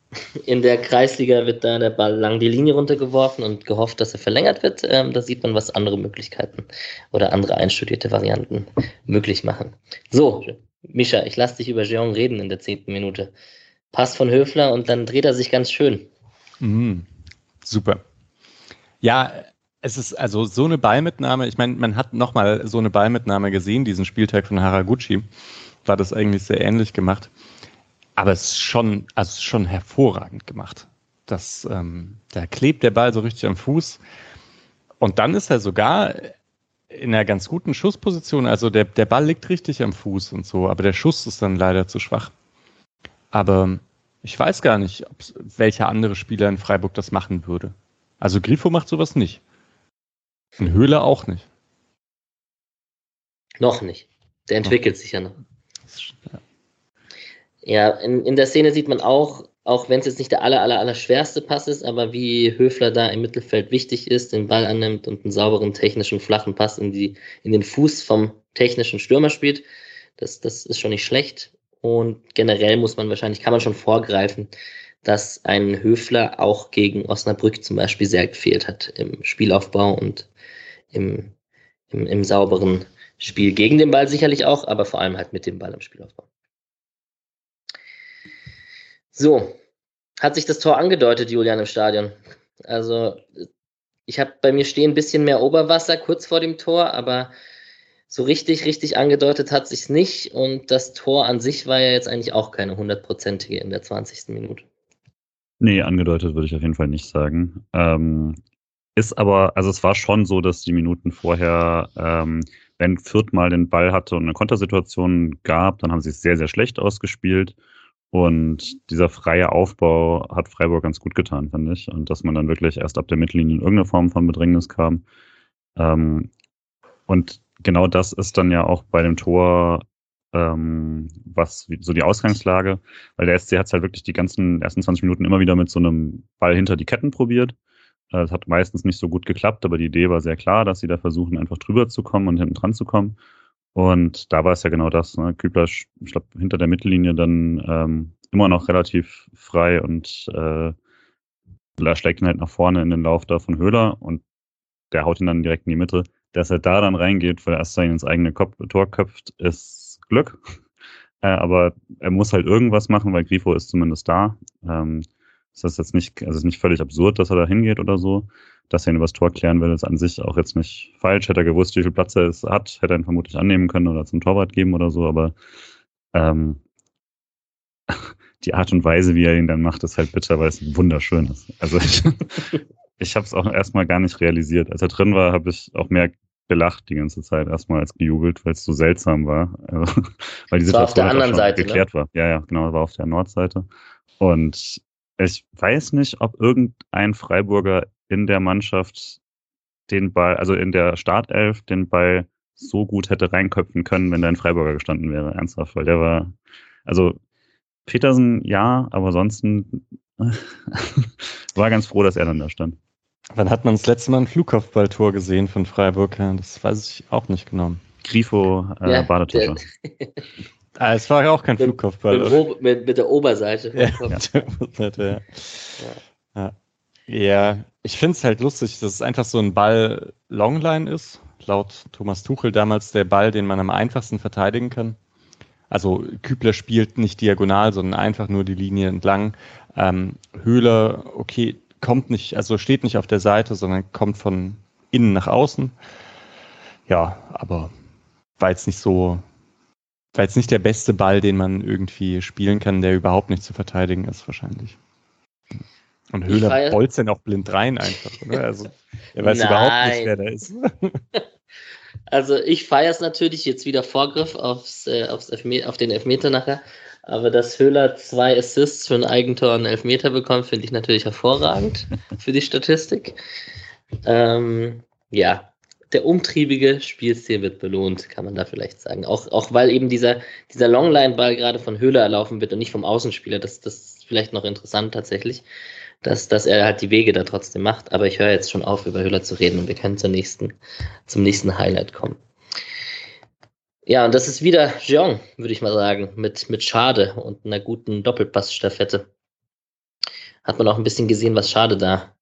In der Kreisliga wird da der Ball lang die Linie runtergeworfen und gehofft, dass er verlängert wird. Ähm, da sieht man, was andere Möglichkeiten oder andere einstudierte Varianten möglich machen. So, Mischa, ich lasse dich über Jeong reden in der zehnten Minute. Pass von Höfler und dann dreht er sich ganz schön. Mhm, super. Ja, es ist also so eine Ballmitnahme. Ich meine, man hat nochmal so eine Ballmitnahme gesehen, diesen Spieltag von Haraguchi. War das eigentlich sehr ähnlich gemacht. Aber es ist schon, also schon hervorragend gemacht. Das, ähm, da klebt der Ball so richtig am Fuß. Und dann ist er sogar, in einer ganz guten Schussposition. Also der, der Ball liegt richtig am Fuß und so, aber der Schuss ist dann leider zu schwach. Aber ich weiß gar nicht, welcher andere Spieler in Freiburg das machen würde. Also Grifo macht sowas nicht. Und Höhle auch nicht. Noch nicht. Der entwickelt noch. sich ja noch. Ja, in, in der Szene sieht man auch, auch wenn es jetzt nicht der aller, aller, aller schwerste Pass ist, aber wie Höfler da im Mittelfeld wichtig ist, den Ball annimmt und einen sauberen, technischen, flachen Pass in, die, in den Fuß vom technischen Stürmer spielt. Das, das ist schon nicht schlecht. Und generell muss man wahrscheinlich, kann man schon vorgreifen, dass ein Höfler auch gegen Osnabrück zum Beispiel sehr gefehlt hat im Spielaufbau und im, im, im sauberen Spiel gegen den Ball sicherlich auch, aber vor allem halt mit dem Ball im Spielaufbau. So, hat sich das Tor angedeutet, Julian, im Stadion? Also, ich habe bei mir stehen ein bisschen mehr Oberwasser kurz vor dem Tor, aber so richtig, richtig angedeutet hat sich's nicht. Und das Tor an sich war ja jetzt eigentlich auch keine hundertprozentige in der 20. Minute. Nee, angedeutet würde ich auf jeden Fall nicht sagen. Ähm, ist aber, also es war schon so, dass die Minuten vorher, ähm, wenn Fürth mal den Ball hatte und eine Kontersituation gab, dann haben sie es sehr, sehr schlecht ausgespielt. Und dieser freie Aufbau hat Freiburg ganz gut getan, finde ich. Und dass man dann wirklich erst ab der Mittellinie in irgendeine Form von Bedrängnis kam. Ähm, und genau das ist dann ja auch bei dem Tor, ähm, was so die Ausgangslage, weil der SC hat es halt wirklich die ganzen ersten 20 Minuten immer wieder mit so einem Ball hinter die Ketten probiert. Es hat meistens nicht so gut geklappt, aber die Idee war sehr klar, dass sie da versuchen, einfach drüber zu kommen und hinten dran zu kommen. Und da war es ja genau das. Ne? Kübler, ich glaube, hinter der Mittellinie dann ähm, immer noch relativ frei und äh, schlägt ihn halt nach vorne in den Lauf da von Höhler und der haut ihn dann direkt in die Mitte. Dass er da dann reingeht, weil er erst ins eigene Kopf, Tor köpft, ist Glück. Äh, aber er muss halt irgendwas machen, weil Grifo ist zumindest da. Ähm, das ist jetzt nicht, also ist nicht völlig absurd, dass er da hingeht oder so dass er ihn übers Tor klären will, ist an sich auch jetzt nicht falsch. Hätte er gewusst, wie viel Platz er es hat, hätte er ihn vermutlich annehmen können oder zum Torwart geben oder so, aber ähm, die Art und Weise, wie er ihn dann macht, ist halt bitter, weil es wunderschön ist. Also ich, ich habe es auch erstmal gar nicht realisiert. Als er drin war, habe ich auch mehr gelacht die ganze Zeit erstmal als gejubelt, weil es so seltsam war. Also, weil die Situation auf der anderen Seite ne? geklärt ne? war. Ja, ja, genau, war auf der Nordseite. Und ich weiß nicht, ob irgendein Freiburger in der Mannschaft den Ball, also in der Startelf, den Ball so gut hätte reinköpfen können, wenn da ein Freiburger gestanden wäre, ernsthaft, weil der war, also Petersen ja, aber ansonsten war ganz froh, dass er dann da stand. Wann hat man das letzte Mal ein Flugkopfballtor gesehen von Freiburg? Das weiß ich auch nicht genau. Grifo äh, ja, Badetuscher. ah, es war ja auch kein mit, Flugkopfball. Mit, mit, mit, der Oberseite. Ja, ja. ja. ja. Ja, ich finde es halt lustig, dass es einfach so ein Ball Longline ist. Laut Thomas Tuchel damals der Ball, den man am einfachsten verteidigen kann. Also Kübler spielt nicht diagonal, sondern einfach nur die Linie entlang. Ähm, Höhler, okay, kommt nicht, also steht nicht auf der Seite, sondern kommt von innen nach außen. Ja, aber war jetzt nicht so, war jetzt nicht der beste Ball, den man irgendwie spielen kann, der überhaupt nicht zu verteidigen ist, wahrscheinlich. Und Höhler bolzt dann auch blind rein einfach, oder? Also er weiß Nein. überhaupt nicht, wer da ist. also ich feiere es natürlich jetzt wieder Vorgriff aufs, äh, aufs Elfme auf den Elfmeter nachher. Aber dass Höhler zwei Assists für ein Eigentor und Elfmeter bekommt, finde ich natürlich hervorragend für die Statistik. Ähm, ja, der umtriebige Spielstil wird belohnt, kann man da vielleicht sagen. Auch, auch weil eben dieser, dieser Longline-Ball gerade von Höhler erlaufen wird und nicht vom Außenspieler. Das, das ist vielleicht noch interessant tatsächlich dass, dass er halt die Wege da trotzdem macht. Aber ich höre jetzt schon auf, über Höhler zu reden und wir können zur nächsten, zum nächsten Highlight kommen. Ja, und das ist wieder Jeong, würde ich mal sagen, mit, mit Schade und einer guten Doppelpassstaffette. Hat man auch ein bisschen gesehen, was Schade da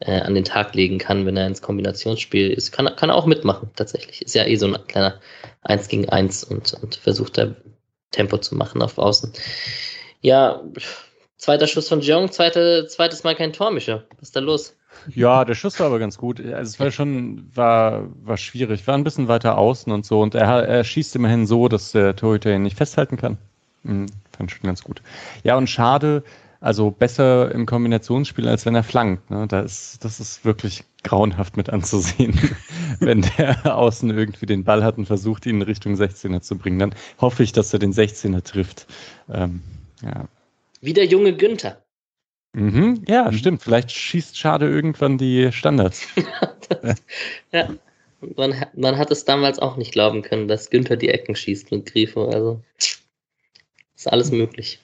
äh, an den Tag legen kann, wenn er ins Kombinationsspiel ist. Kann, kann er auch mitmachen, tatsächlich. Ist ja eh so ein kleiner 1 gegen 1 und, und versucht da Tempo zu machen auf Außen. Ja, Zweiter Schuss von Jong, zweite, zweites Mal kein Tor, Micha. Was ist da los? Ja, der Schuss war aber ganz gut. Also es war schon, war, war schwierig. War ein bisschen weiter außen und so. Und er, er schießt immerhin so, dass der Torhüter ihn nicht festhalten kann. Mhm, fand schon ganz gut. Ja, und schade, Also besser im Kombinationsspiel, als wenn er flankt. Ne? Da ist, das ist wirklich grauenhaft mit anzusehen, wenn der außen irgendwie den Ball hat und versucht, ihn in Richtung 16er zu bringen. Dann hoffe ich, dass er den 16er trifft. Ähm, ja. Wie der junge Günther. Mhm, ja, mhm. stimmt. Vielleicht schießt Schade irgendwann die Standards. das, ja, man, man, hat es damals auch nicht glauben können, dass Günther die Ecken schießt mit Grifo. Also ist alles möglich.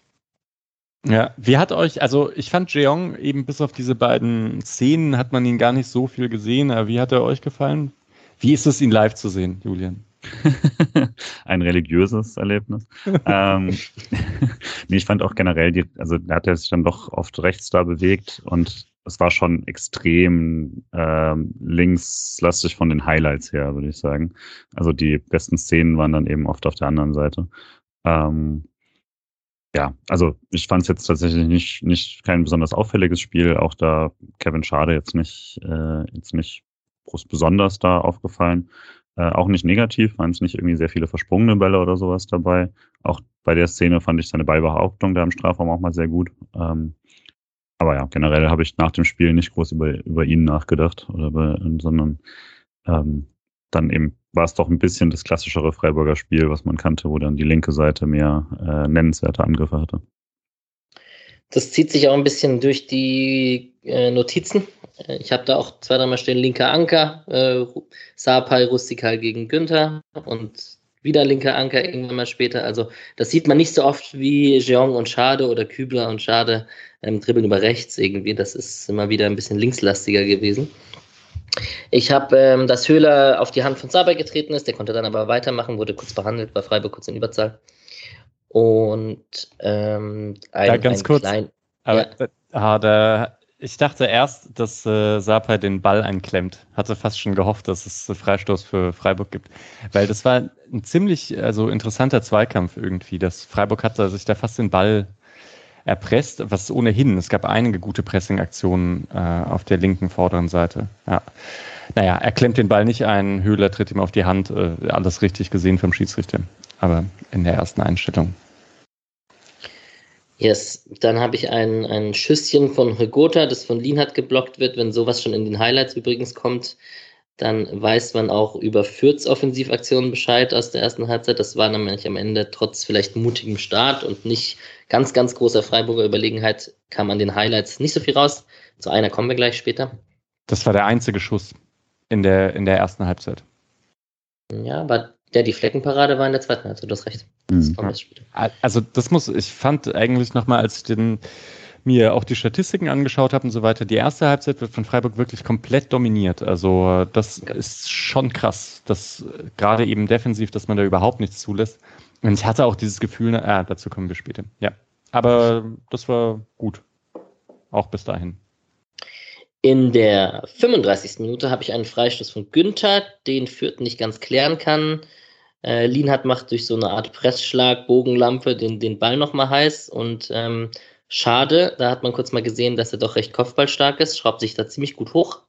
Ja, wie hat euch, also ich fand Jeong eben bis auf diese beiden Szenen hat man ihn gar nicht so viel gesehen, aber wie hat er euch gefallen? Wie ist es, ihn live zu sehen, Julian? Ein religiöses Erlebnis. ähm, nee, ich fand auch generell, die, also da hat er sich dann doch oft rechts da bewegt und es war schon extrem ähm, linkslastig von den Highlights her, würde ich sagen. Also die besten Szenen waren dann eben oft auf der anderen Seite. Ähm, ja, also ich fand es jetzt tatsächlich nicht, nicht kein besonders auffälliges Spiel, auch da Kevin Schade jetzt nicht, äh, jetzt nicht groß besonders da aufgefallen. Äh, auch nicht negativ, waren es nicht irgendwie sehr viele versprungene Bälle oder sowas dabei. Auch bei der Szene fand ich seine Ballbehauptung da im Strafraum auch mal sehr gut. Ähm, aber ja, generell habe ich nach dem Spiel nicht groß über, über ihn nachgedacht, oder bei, sondern ähm, dann eben war es doch ein bisschen das klassischere Freiburger Spiel, was man kannte, wo dann die linke Seite mehr äh, nennenswerte Angriffe hatte. Das zieht sich auch ein bisschen durch die äh, Notizen. Äh, ich habe da auch zwei, dreimal stehen, linker Anker, äh, Sapai rustikal gegen Günther und wieder linker Anker irgendwann mal später. Also das sieht man nicht so oft wie Jeong und Schade oder Kübler und Schade ähm, dribbeln über rechts irgendwie. Das ist immer wieder ein bisschen linkslastiger gewesen. Ich habe, ähm, dass Höhler auf die Hand von Saber getreten ist, der konnte dann aber weitermachen, wurde kurz behandelt, war Freiburg kurz in Überzahl. Und ähm, ein, ja, ganz ein kurz. Klein, aber ja. ah, da, ich dachte erst, dass äh, Sapai den Ball einklemmt. Hatte fast schon gehofft, dass es Freistoß für Freiburg gibt. Weil das war ein ziemlich also interessanter Zweikampf irgendwie. Das Freiburg hatte sich da fast den Ball erpresst, was ohnehin, es gab einige gute Pressing-Aktionen äh, auf der linken vorderen Seite. Ja. Naja, er klemmt den Ball nicht ein, Höhler tritt ihm auf die Hand, äh, alles richtig gesehen vom Schiedsrichter, aber in der ersten Einstellung. Yes, dann habe ich ein, ein Schüsschen von Regota, das von Lienhardt geblockt wird. Wenn sowas schon in den Highlights übrigens kommt, dann weiß man auch über Fürths Offensivaktionen Bescheid aus der ersten Halbzeit. Das war nämlich am Ende trotz vielleicht mutigem Start und nicht ganz, ganz großer Freiburger Überlegenheit kam an den Highlights nicht so viel raus. Zu einer kommen wir gleich später. Das war der einzige Schuss in der, in der ersten Halbzeit. Ja, aber ja, die Fleckenparade war in der zweiten Halbzeit, du hast recht. Das mhm. Also das muss, ich fand eigentlich nochmal, als ich den mir auch die Statistiken angeschaut habe und so weiter, die erste Halbzeit wird von Freiburg wirklich komplett dominiert. Also das ist schon krass, dass gerade eben defensiv, dass man da überhaupt nichts zulässt. Und ich hatte auch dieses Gefühl, ah, dazu kommen wir später. Ja, aber das war gut. Auch bis dahin. In der 35. Minute habe ich einen Freistoß von Günther, den Fürth nicht ganz klären kann. Äh, Lienhardt macht durch so eine Art Pressschlag, Bogenlampe den, den Ball nochmal heiß und ähm, Schade, da hat man kurz mal gesehen, dass er doch recht kopfballstark ist, schraubt sich da ziemlich gut hoch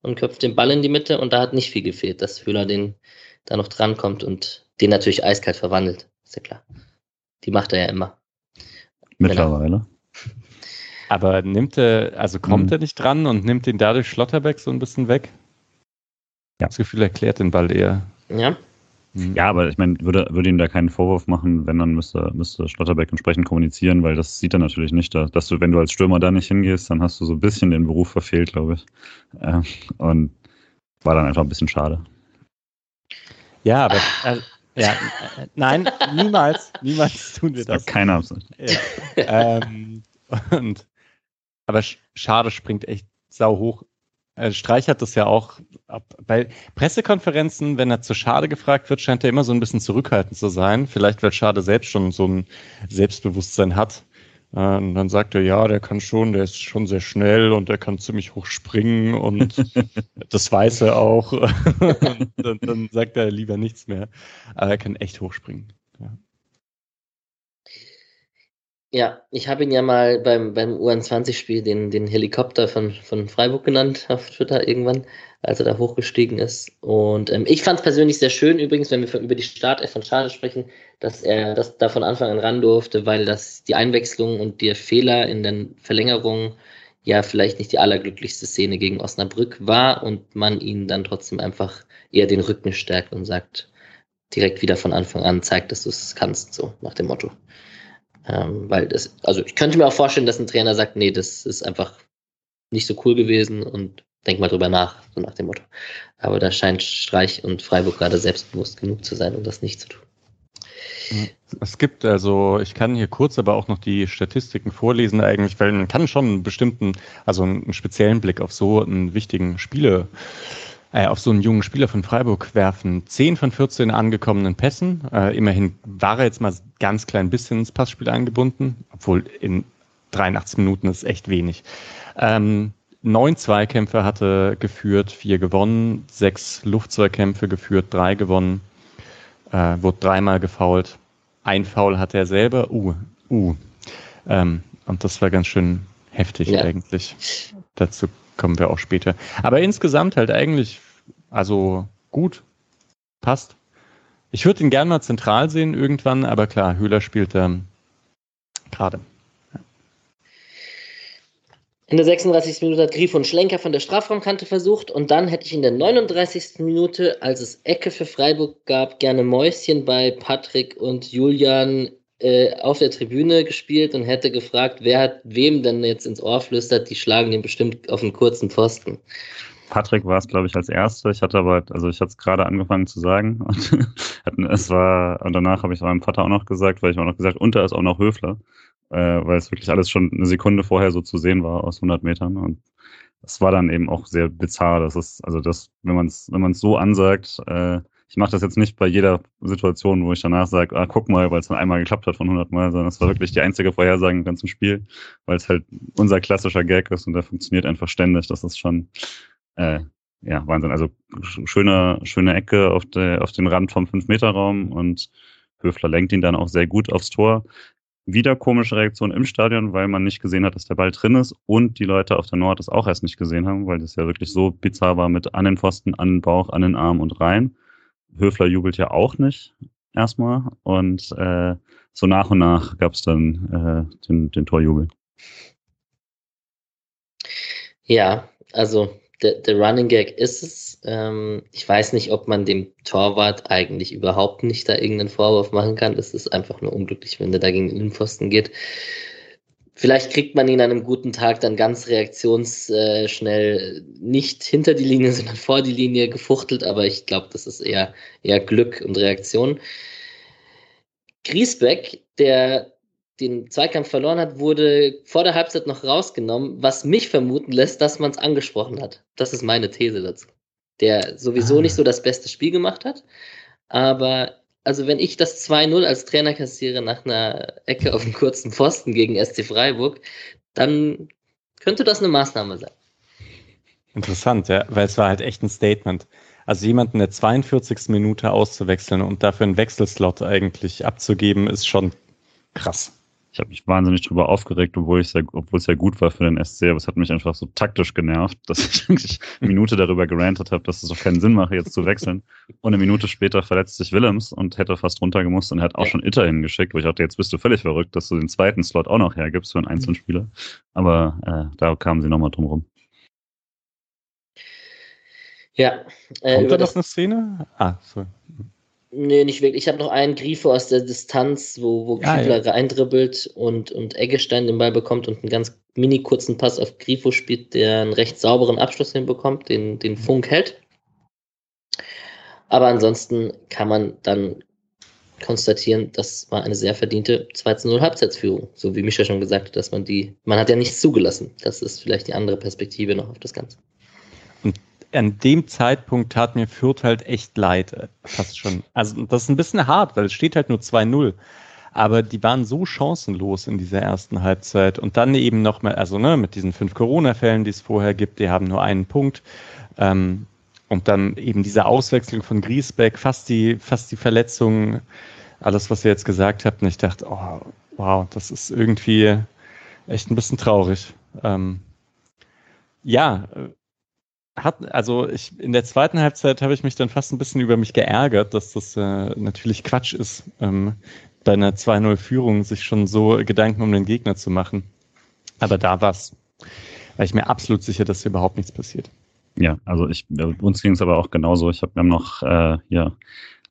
und köpft den Ball in die Mitte und da hat nicht viel gefehlt, dass Höhler den da noch drankommt und den natürlich eiskalt verwandelt. Ist ja klar. Die macht er ja immer. Mittlerweile. Aber nimmt er, also kommt mhm. er nicht dran und nimmt ihn dadurch Schlotterbeck so ein bisschen weg? Ja. Das Gefühl erklärt den Ball eher. Ja. Mhm. Ja, aber ich meine, würde, würde ihm da keinen Vorwurf machen, wenn dann müsste, müsste Schlotterbeck entsprechend kommunizieren, weil das sieht er natürlich nicht, dass du, wenn du als Stürmer da nicht hingehst, dann hast du so ein bisschen den Beruf verfehlt, glaube ich. Ähm, und war dann einfach ein bisschen schade. Ja, aber äh, ja, äh, nein, niemals, niemals tun wir das. das. Keine Absicht. Ja. ähm, und, aber schade springt echt sau hoch also Streich hat das ja auch bei Pressekonferenzen, wenn er zu Schade gefragt wird, scheint er immer so ein bisschen zurückhaltend zu sein. Vielleicht, weil Schade selbst schon so ein Selbstbewusstsein hat. Äh, und dann sagt er, ja, der kann schon, der ist schon sehr schnell und der kann ziemlich hoch springen und das weiß er auch. und dann, dann, sagt er lieber nichts mehr. Aber er kann echt hoch springen. Ja. Ja, ich habe ihn ja mal beim, beim U21-Spiel den, den Helikopter von, von Freiburg genannt auf Twitter irgendwann, als er da hochgestiegen ist. Und ähm, ich fand es persönlich sehr schön, übrigens, wenn wir von, über die Start von Schade sprechen, dass er das da von Anfang an ran durfte, weil das die Einwechslung und der Fehler in den Verlängerungen ja vielleicht nicht die allerglücklichste Szene gegen Osnabrück war und man ihn dann trotzdem einfach eher den Rücken stärkt und sagt, direkt wieder von Anfang an zeigt, dass du es kannst, so nach dem Motto. Ähm, weil das, also ich könnte mir auch vorstellen, dass ein Trainer sagt, nee, das ist einfach nicht so cool gewesen und denk mal drüber nach, so nach dem Motto. Aber da scheint Streich und Freiburg gerade selbstbewusst genug zu sein, um das nicht zu tun. Es gibt also, ich kann hier kurz aber auch noch die Statistiken vorlesen eigentlich, weil man kann schon einen bestimmten, also einen speziellen Blick auf so einen wichtigen Spieler äh, auf so einen jungen Spieler von Freiburg werfen. 10 von 14 angekommenen Pässen. Äh, immerhin war er jetzt mal ganz klein bisschen ins Passspiel eingebunden, obwohl in 83 Minuten ist echt wenig. Ähm, neun Zweikämpfe hatte geführt, vier gewonnen, sechs Luftzweikämpfe geführt, drei gewonnen, äh, wurde dreimal gefault. Ein Foul hatte er selber, uh, uh. Ähm, und das war ganz schön heftig ja. eigentlich. Dazu kommen wir auch später. Aber insgesamt halt eigentlich, also gut, passt. Ich würde ihn gerne mal zentral sehen irgendwann, aber klar, Höhler spielt da gerade. In der 36. Minute hat Grief und Schlenker von der Strafraumkante versucht und dann hätte ich in der 39. Minute, als es Ecke für Freiburg gab, gerne Mäuschen bei Patrick und Julian äh, auf der Tribüne gespielt und hätte gefragt, wer hat wem denn jetzt ins Ohr flüstert, die schlagen den bestimmt auf einen kurzen Pfosten. Patrick war es, glaube ich, als Erster. Ich hatte aber, also ich hatte es gerade angefangen zu sagen. Und es war, und danach habe ich es meinem Vater auch noch gesagt, weil ich auch noch gesagt, unter ist auch noch Höfler, äh, weil es wirklich alles schon eine Sekunde vorher so zu sehen war aus 100 Metern. Und es war dann eben auch sehr bizarr. Das ist, also das, wenn man es, wenn man es so ansagt, äh, ich mache das jetzt nicht bei jeder Situation, wo ich danach sage, ah, guck mal, weil es dann einmal geklappt hat von 100 Mal, sondern es war wirklich die einzige Vorhersage im ganzen Spiel, weil es halt unser klassischer Gag ist und der funktioniert einfach ständig. Das ist schon, äh, ja, Wahnsinn. Also schöne, schöne Ecke auf, der, auf den Rand vom 5-Meter-Raum und Höfler lenkt ihn dann auch sehr gut aufs Tor. Wieder komische Reaktion im Stadion, weil man nicht gesehen hat, dass der Ball drin ist und die Leute auf der Nord es auch erst nicht gesehen haben, weil das ja wirklich so bizarr war mit an den Pfosten, an den Bauch, an den Arm und rein. Höfler jubelt ja auch nicht erstmal und äh, so nach und nach gab es dann äh, den, den Torjubel. Ja, also der, der Running Gag ist es. Ähm, ich weiß nicht, ob man dem Torwart eigentlich überhaupt nicht da irgendeinen Vorwurf machen kann. Das ist einfach nur unglücklich, wenn der da gegen den Innenpfosten geht. Vielleicht kriegt man ihn an einem guten Tag dann ganz reaktionsschnell äh, nicht hinter die Linie, sondern vor die Linie gefuchtelt, aber ich glaube, das ist eher, eher Glück und Reaktion. Griesbeck, der den Zweikampf verloren hat, wurde vor der Halbzeit noch rausgenommen, was mich vermuten lässt, dass man es angesprochen hat. Das ist meine These dazu. Der sowieso ah. nicht so das beste Spiel gemacht hat, aber also wenn ich das 2-0 als Trainer kassiere nach einer Ecke auf dem kurzen Pfosten gegen SC Freiburg, dann könnte das eine Maßnahme sein. Interessant, ja, weil es war halt echt ein Statement. Also jemanden in der 42. Minute auszuwechseln und dafür einen Wechselslot eigentlich abzugeben, ist schon krass ich habe mich wahnsinnig drüber aufgeregt, obwohl ich sehr, obwohl es sehr gut war für den SC, aber es hat mich einfach so taktisch genervt, dass ich eigentlich eine Minute darüber gerantet habe, dass es auch keinen Sinn mache, jetzt zu wechseln. Und eine Minute später verletzt sich Willems und hätte fast runtergemusst und er hat auch schon Itter hingeschickt, wo ich dachte, jetzt bist du völlig verrückt, dass du den zweiten Slot auch noch hergibst für einen Einzelspieler. Aber äh, da kamen sie nochmal drum rum. Ja. Äh, Kommt da noch eine Szene? Ah, sorry. Nee, nicht wirklich. Ich habe noch einen Grifo aus der Distanz, wo, wo ah, Kiebler ja. reindribbelt und, und Eggestein den Ball bekommt und einen ganz mini kurzen Pass auf Grifo spielt, der einen recht sauberen Abschluss hinbekommt, den, den Funk hält. Aber ansonsten kann man dann konstatieren, das war eine sehr verdiente 2-0 Halbzeitsführung. So wie Micha schon gesagt hat, dass man die, man hat ja nichts zugelassen. Das ist vielleicht die andere Perspektive noch auf das Ganze an dem Zeitpunkt tat mir Fürth halt echt leid, äh, fast schon. Also das ist ein bisschen hart, weil es steht halt nur 2-0. Aber die waren so chancenlos in dieser ersten Halbzeit. Und dann eben noch mal, also ne, mit diesen fünf Corona-Fällen, die es vorher gibt, die haben nur einen Punkt. Ähm, und dann eben diese Auswechslung von Griesbeck, fast die, fast die Verletzung, alles, was ihr jetzt gesagt habt. Und ich dachte, oh, Wow, das ist irgendwie echt ein bisschen traurig. Ähm, ja, äh, hat, also ich, in der zweiten Halbzeit habe ich mich dann fast ein bisschen über mich geärgert, dass das äh, natürlich Quatsch ist, ähm, bei einer 2-0-Führung sich schon so Gedanken um den Gegner zu machen. Aber da war es, war ich mir absolut sicher, dass hier überhaupt nichts passiert. Ja, also ich, uns ging es aber auch genauso. Ich habe noch äh, hier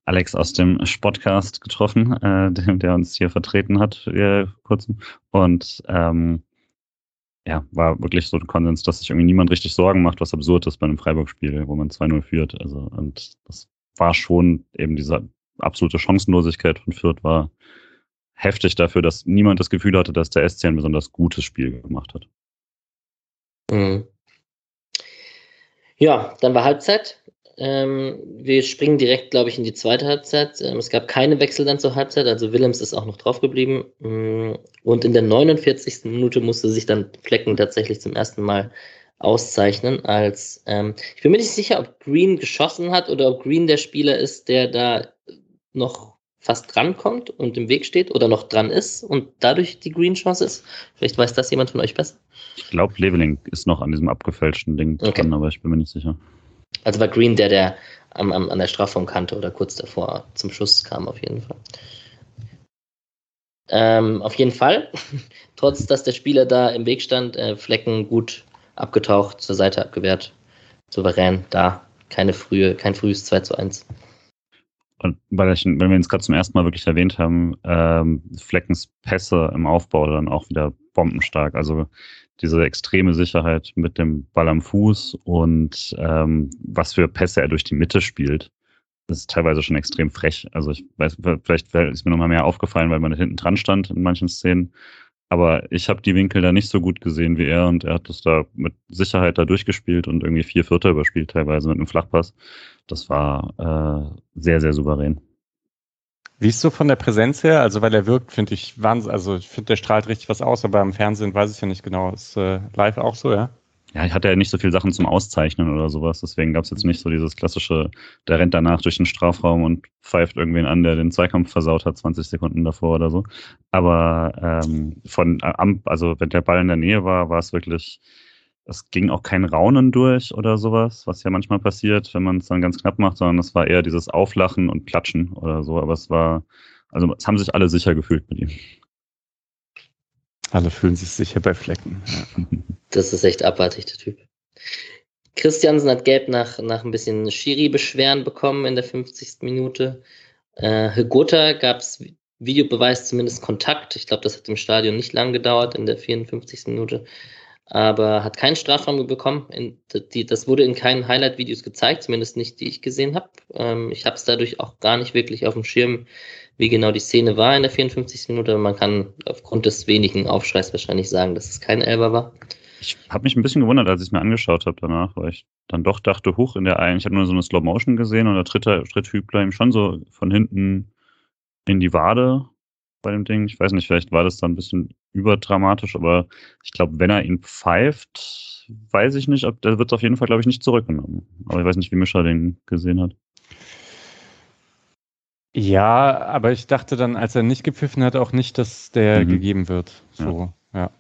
Alex aus dem Spotcast getroffen, äh, der, der uns hier vertreten hat äh, kurzem. Und ähm, ja, war wirklich so ein Konsens, dass sich irgendwie niemand richtig Sorgen macht, was absurd ist bei einem Freiburg-Spiel, wo man 2-0 führt. Also, und das war schon eben diese absolute Chancenlosigkeit von Fürth war heftig dafür, dass niemand das Gefühl hatte, dass der SC ein besonders gutes Spiel gemacht hat. Mhm. Ja, dann war Halbzeit. Ähm, wir springen direkt, glaube ich, in die zweite Halbzeit. Ähm, es gab keine Wechsel dann zur Halbzeit, also Willems ist auch noch drauf geblieben. Mm, und in der 49. Minute musste sich dann Flecken tatsächlich zum ersten Mal auszeichnen. Als ähm, ich bin mir nicht sicher, ob Green geschossen hat oder ob Green der Spieler ist, der da noch fast drankommt und im Weg steht oder noch dran ist und dadurch die Green-Chance ist. Vielleicht weiß das jemand von euch besser. Ich glaube, Leveling ist noch an diesem abgefälschten Ding okay. dran, aber ich bin mir nicht sicher. Also war Green der, der am, am, an der Strafraumkante oder kurz davor zum Schuss kam, auf jeden Fall. Ähm, auf jeden Fall, trotz dass der Spieler da im Weg stand, äh, Flecken gut abgetaucht, zur Seite abgewehrt, souverän da. Keine frühe, kein frühes 2 zu 1. Und weil, ich, wenn wir uns gerade zum ersten Mal wirklich erwähnt haben, ähm, Fleckens Pässe im Aufbau dann auch wieder bombenstark. Also diese extreme Sicherheit mit dem Ball am Fuß und ähm, was für Pässe er durch die Mitte spielt, das ist teilweise schon extrem frech. Also ich weiß, vielleicht ist mir nochmal mehr aufgefallen, weil man hinten dran stand in manchen Szenen. Aber ich habe die Winkel da nicht so gut gesehen wie er und er hat das da mit Sicherheit da durchgespielt und irgendwie vier Vierter überspielt, teilweise mit einem Flachpass. Das war äh, sehr, sehr souverän. Wie ist so von der Präsenz her? Also, weil er wirkt, finde ich, Wahnsinn. Also, ich finde, der strahlt richtig was aus, aber im Fernsehen weiß ich ja nicht genau. Ist äh, live auch so, ja? Ja, ich hatte ja nicht so viele Sachen zum Auszeichnen oder sowas. Deswegen gab es jetzt nicht so dieses klassische, der rennt danach durch den Strafraum und pfeift irgendwen an, der den Zweikampf versaut hat, 20 Sekunden davor oder so. Aber ähm, von, also wenn der Ball in der Nähe war, war es wirklich es ging auch kein Raunen durch oder sowas, was ja manchmal passiert, wenn man es dann ganz knapp macht, sondern es war eher dieses Auflachen und Klatschen oder so. Aber es war, also es haben sich alle sicher gefühlt mit ihm. Alle fühlen sich sicher bei Flecken. Ja. Das ist echt abartig, der Typ. Christiansen hat gelb nach, nach ein bisschen Schiri-Beschweren bekommen in der 50. Minute. Äh, Hegota gab es Videobeweis, zumindest Kontakt. Ich glaube, das hat im Stadion nicht lang gedauert in der 54. Minute aber hat keinen Strafraum bekommen. In, die, das wurde in keinen Highlight-Videos gezeigt, zumindest nicht, die ich gesehen habe. Ähm, ich habe es dadurch auch gar nicht wirklich auf dem Schirm, wie genau die Szene war in der 54. Minute. Man kann aufgrund des wenigen Aufschreis wahrscheinlich sagen, dass es kein Elber war. Ich habe mich ein bisschen gewundert, als ich es mir angeschaut habe danach, weil ich dann doch dachte, hoch in der einen, ich habe nur so eine Slow Motion gesehen und der dritte tritt Hübler ihm schon so von hinten in die Wade bei dem Ding. Ich weiß nicht, vielleicht war das dann ein bisschen überdramatisch, aber ich glaube, wenn er ihn pfeift, weiß ich nicht, ob der wird auf jeden Fall, glaube ich, nicht zurückgenommen. Aber ich weiß nicht, wie Mischa den gesehen hat. Ja, aber ich dachte dann, als er nicht gepfiffen hat, auch nicht, dass der mhm. gegeben wird. So, ja. ja.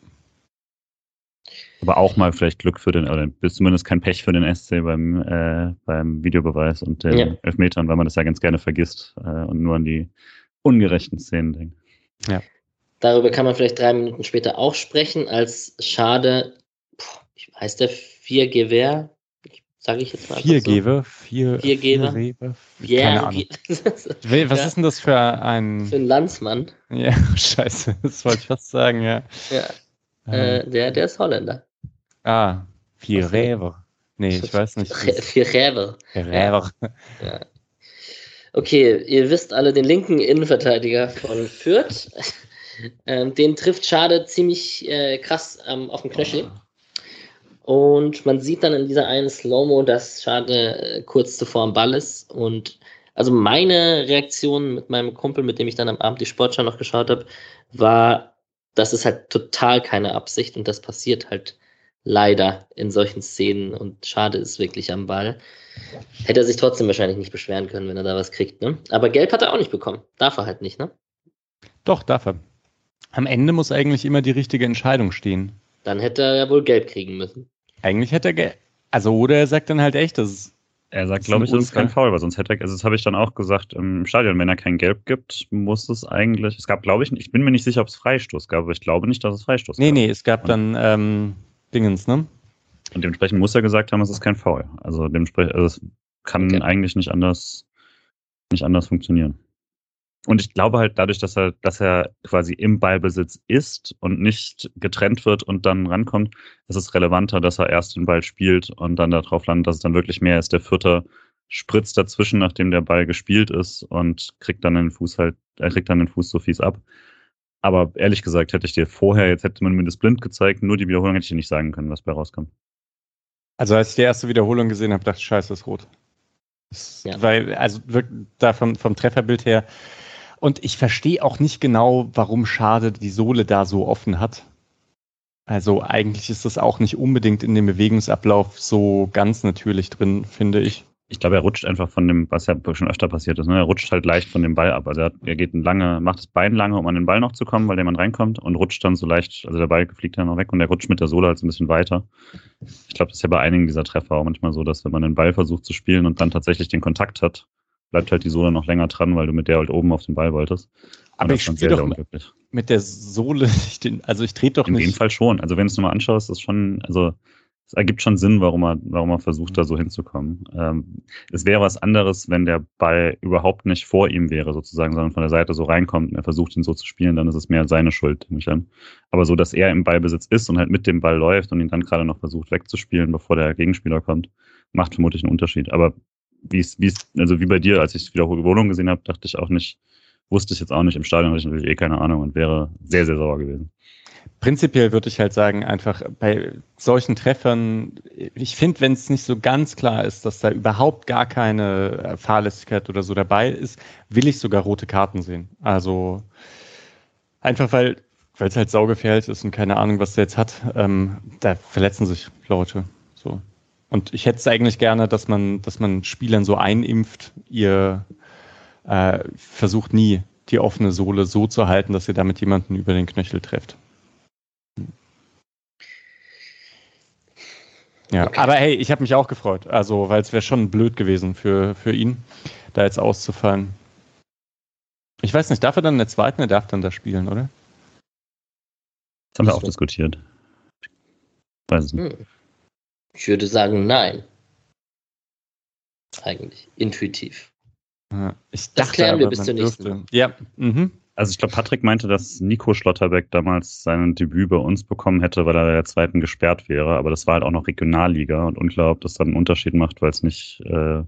Aber auch mal vielleicht Glück für den, oder zumindest kein Pech für den SC beim, äh, beim Videobeweis und den ja. Elfmetern, weil man das ja ganz gerne vergisst äh, und nur an die ungerechten Szenen denkt. Ja. Darüber kann man vielleicht drei Minuten später auch sprechen, als schade, heißt der Viergewehr? Sage ich jetzt mal. Viergeber? So. Vier, Viergeber? Vier Keine Ahnung. Was ja. ist denn das für ein. Für ein Landsmann. Ja, scheiße, das wollte ich fast sagen, ja. Ja. Ähm. Äh, der, der ist Holländer. Ah, Viergeber. Nee, ich weiß nicht. Viergeber. Viergeber. Ja. Okay, ihr wisst alle den linken Innenverteidiger von Fürth. ähm, den trifft Schade ziemlich äh, krass ähm, auf dem Knöchel. Und man sieht dann in dieser einen Slow-Mo, dass Schade äh, kurz zuvor am Ball ist. Und also meine Reaktion mit meinem Kumpel, mit dem ich dann am Abend die Sportschau noch geschaut habe, war, das ist halt total keine Absicht und das passiert halt leider in solchen Szenen und Schade ist wirklich am Ball. Hätte er sich trotzdem wahrscheinlich nicht beschweren können, wenn er da was kriegt, ne? Aber Gelb hat er auch nicht bekommen. Darf er halt nicht, ne? Doch, darf er. Am Ende muss eigentlich immer die richtige Entscheidung stehen. Dann hätte er ja wohl Gelb kriegen müssen. Eigentlich hätte er Gelb. Also, oder er sagt dann halt echt, dass es. Er sagt, glaube ich, das ist kein Foul, weil sonst hätte er, also das habe ich dann auch gesagt im Stadion, wenn er kein Gelb gibt, muss es eigentlich, es gab, glaube ich, ich bin mir nicht sicher, ob es Freistoß gab, aber ich glaube nicht, dass es Freistoß nee, gab. Nee, nee, es gab dann ähm, Dingens, ne? Und dementsprechend muss er gesagt haben, es ist kein Foul. Also dementsprechend, also es kann okay. eigentlich nicht anders, nicht anders funktionieren. Und ich glaube halt dadurch, dass er, dass er quasi im Ballbesitz ist und nicht getrennt wird und dann rankommt, ist es relevanter, dass er erst den Ball spielt und dann darauf landet, dass es dann wirklich mehr ist. Der Vierte spritzt dazwischen, nachdem der Ball gespielt ist und kriegt dann den Fuß halt, er kriegt dann den Fuß so fies ab. Aber ehrlich gesagt, hätte ich dir vorher, jetzt hätte man mir das blind gezeigt, nur die Wiederholung hätte ich dir nicht sagen können, was bei rauskommt. Also als ich die erste Wiederholung gesehen habe, dachte ich, scheiße, ist rot. Ja. Weil, also da vom, vom Trefferbild her, und ich verstehe auch nicht genau, warum Schade die Sohle da so offen hat. Also eigentlich ist das auch nicht unbedingt in dem Bewegungsablauf so ganz natürlich drin, finde ich. Ich glaube, er rutscht einfach von dem, was ja schon öfter passiert ist. Ne? Er rutscht halt leicht von dem Ball ab. Also er, er geht ein lange, macht das Bein lange, um an den Ball noch zu kommen, weil der Mann reinkommt und rutscht dann so leicht, also der Ball fliegt dann noch weg und er rutscht mit der Sohle halt ein bisschen weiter. Ich glaube, das ist ja bei einigen dieser Treffer auch manchmal so, dass wenn man den Ball versucht zu spielen und dann tatsächlich den Kontakt hat, bleibt halt die Sohle noch länger dran, weil du mit der halt oben auf den Ball wolltest. Aber ich spiele doch mit, der Sohle, also ich trete doch In nicht. In dem Fall schon. Also wenn du es nochmal anschaust, ist schon, also es ergibt schon Sinn, warum er, warum er versucht, da so hinzukommen. Ähm, es wäre was anderes, wenn der Ball überhaupt nicht vor ihm wäre, sozusagen, sondern von der Seite so reinkommt und er versucht, ihn so zu spielen, dann ist es mehr seine Schuld, nehme ich an. Aber so, dass er im Ballbesitz ist und halt mit dem Ball läuft und ihn dann gerade noch versucht wegzuspielen, bevor der Gegenspieler kommt, macht vermutlich einen Unterschied. Aber wie es, wie es, also wie bei dir, als ich Wiederholung gesehen habe, dachte ich auch nicht, wusste ich jetzt auch nicht. Im Stadion hatte ich natürlich eh keine Ahnung und wäre sehr, sehr sauer gewesen. Prinzipiell würde ich halt sagen, einfach bei solchen Treffern, ich finde, wenn es nicht so ganz klar ist, dass da überhaupt gar keine Fahrlässigkeit oder so dabei ist, will ich sogar rote Karten sehen. Also einfach weil weil es halt saugefährlich ist und keine Ahnung, was der jetzt hat, ähm, da verletzen sich Leute. So. Und ich hätte es eigentlich gerne, dass man, dass man Spielern so einimpft, ihr äh, versucht nie die offene Sohle so zu halten, dass ihr damit jemanden über den Knöchel trefft. Ja, okay. aber hey, ich habe mich auch gefreut. Also, weil es wäre schon blöd gewesen für, für ihn, da jetzt auszufallen. Ich weiß nicht, darf er dann in der zweiten, er darf dann da spielen, oder? Das haben wir auch diskutiert. Ich weiß es nicht. Hm. Ich würde sagen, nein. Eigentlich, intuitiv. Ja, ich dachte, das klären wir bis zur nächsten. Ja. Mhm. Also ich glaube, Patrick meinte, dass Nico Schlotterbeck damals sein Debüt bei uns bekommen hätte, weil er der zweiten gesperrt wäre. Aber das war halt auch noch Regionalliga und unklar, ob das dann einen Unterschied macht, weil es nicht, äh,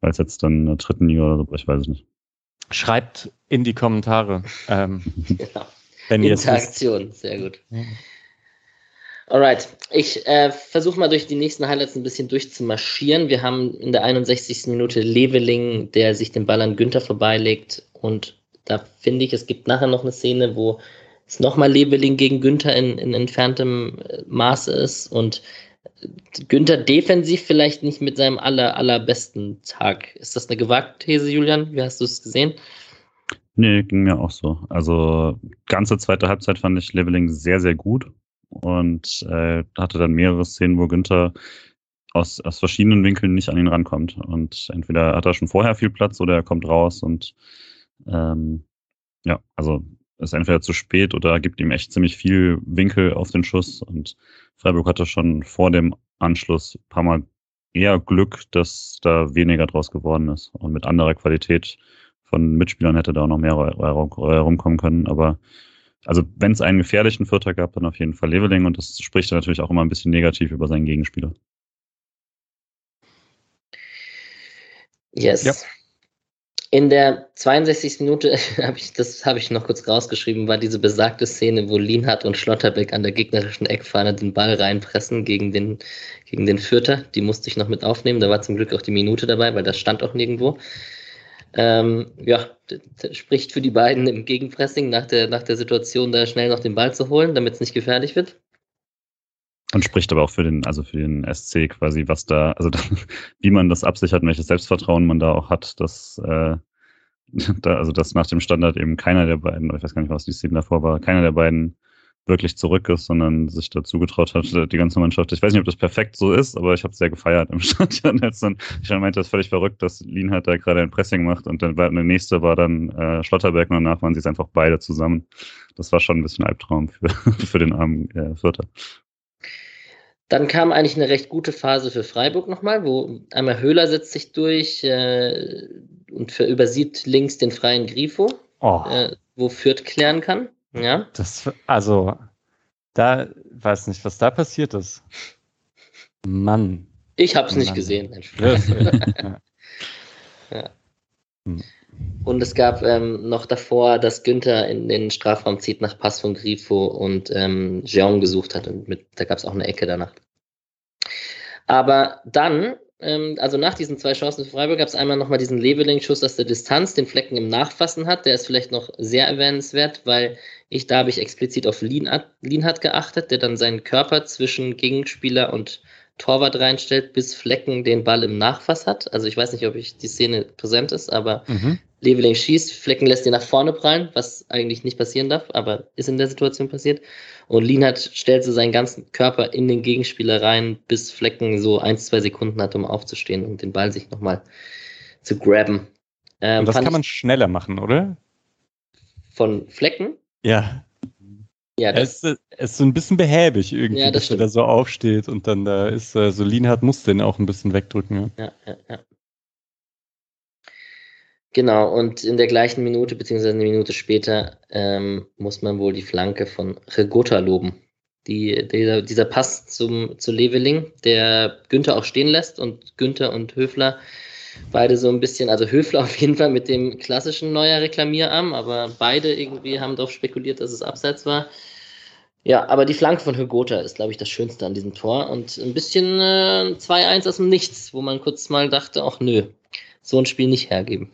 weil es jetzt dann in der dritten Liga oder so, ich weiß es nicht. Schreibt in die Kommentare. Ähm, genau. wenn Interaktion, sehr gut. Alright, ich äh, versuche mal durch die nächsten Highlights ein bisschen durchzumarschieren. Wir haben in der 61. Minute Leveling, der sich den Ball an Günther vorbeilegt. Und da finde ich, es gibt nachher noch eine Szene, wo es nochmal Leveling gegen Günther in, in entferntem äh, Maße ist. Und Günther defensiv vielleicht nicht mit seinem aller, allerbesten Tag. Ist das eine gewagte These, Julian? Wie hast du es gesehen? Nee, ging mir auch so. Also ganze zweite Halbzeit fand ich Leveling sehr, sehr gut und äh, hatte dann mehrere Szenen, wo Günther aus, aus verschiedenen Winkeln nicht an ihn rankommt. Und entweder hat er schon vorher viel Platz oder er kommt raus und ähm, ja, also ist entweder zu spät oder gibt ihm echt ziemlich viel Winkel auf den Schuss. Und Freiburg hatte schon vor dem Anschluss ein paar Mal eher Glück, dass da weniger draus geworden ist. Und mit anderer Qualität von Mitspielern hätte da auch noch mehr rumkommen können. Aber also wenn es einen gefährlichen Vierter gab, dann auf jeden Fall Leveling und das spricht dann natürlich auch immer ein bisschen negativ über seinen Gegenspieler. Yes. Ja. In der 62. Minute habe ich, das habe ich noch kurz rausgeschrieben, war diese besagte Szene, wo Lienhardt und Schlotterbeck an der gegnerischen Eckfahne den Ball reinpressen gegen den, gegen den Vierter. Die musste ich noch mit aufnehmen. Da war zum Glück auch die Minute dabei, weil das stand auch nirgendwo. Ähm, ja, spricht für die beiden im Gegenpressing nach der, nach der Situation, da schnell noch den Ball zu holen, damit es nicht gefährlich wird. Und spricht aber auch für den, also für den SC quasi, was da, also da, wie man das absichert, welches Selbstvertrauen man da auch hat, dass, äh, da, also dass nach dem Standard eben keiner der beiden, ich weiß gar nicht, was die Szene davor war, keiner der beiden wirklich zurück ist, sondern sich dazu getraut hat, die ganze Mannschaft. Ich weiß nicht, ob das perfekt so ist, aber ich habe es sehr gefeiert im Stadion. Als dann, ich meinte, das ist völlig verrückt, dass Lienhardt da gerade ein Pressing macht und dann war, der nächste war dann äh, Schlotterberg und danach waren sie es einfach beide zusammen. Das war schon ein bisschen Albtraum für, für den armen äh, Vierter. Dann kam eigentlich eine recht gute Phase für Freiburg nochmal, wo einmal Höhler setzt sich durch äh, und für, übersieht links den freien Grifo, oh. äh, wo Fürth klären kann. Ja. Das, also, da weiß nicht, was da passiert ist. Mann. Ich habe es nicht gesehen. ja. ja. Hm. Und es gab ähm, noch davor, dass Günther in den Strafraum zieht nach Pass von Grifo und ähm, Jean gesucht hat. Und mit, da gab es auch eine Ecke danach. Aber dann, ähm, also nach diesen zwei Chancen für Freiburg, gab es einmal nochmal diesen Leveling-Schuss aus der Distanz, den Flecken im Nachfassen hat. Der ist vielleicht noch sehr erwähnenswert, weil ich, da habe ich explizit auf Lienhardt geachtet, der dann seinen Körper zwischen Gegenspieler und Torwart reinstellt, bis Flecken den Ball im Nachfass hat. Also ich weiß nicht, ob ich die Szene präsent ist, aber mhm. Leveling schießt, Flecken lässt ihn nach vorne prallen, was eigentlich nicht passieren darf, aber ist in der Situation passiert. Und Lienhardt stellt so seinen ganzen Körper in den Gegenspieler rein, bis Flecken so ein, zwei Sekunden hat, um aufzustehen und den Ball sich nochmal zu grabben. Ähm, das kann man schneller machen, oder? Von Flecken? Ja. Ja, das es, ist, es ist so ein bisschen behäbig irgendwie, ja, das dass stimmt. er da so aufsteht und dann da ist äh, so Lienhardt muss den auch ein bisschen wegdrücken. Ja, ja, ja. Genau, und in der gleichen Minute, beziehungsweise eine Minute später, ähm, muss man wohl die Flanke von Regota loben. Die, dieser, dieser Pass zum, zu Leveling, der Günther auch stehen lässt und Günther und Höfler beide so ein bisschen, also Höfler auf jeden Fall mit dem klassischen neuer Reklamierarm, aber beide irgendwie haben darauf spekuliert, dass es abseits war. Ja, aber die Flanke von Hügota ist, glaube ich, das Schönste an diesem Tor und ein bisschen äh, 2-1 aus dem Nichts, wo man kurz mal dachte, ach nö, so ein Spiel nicht hergeben.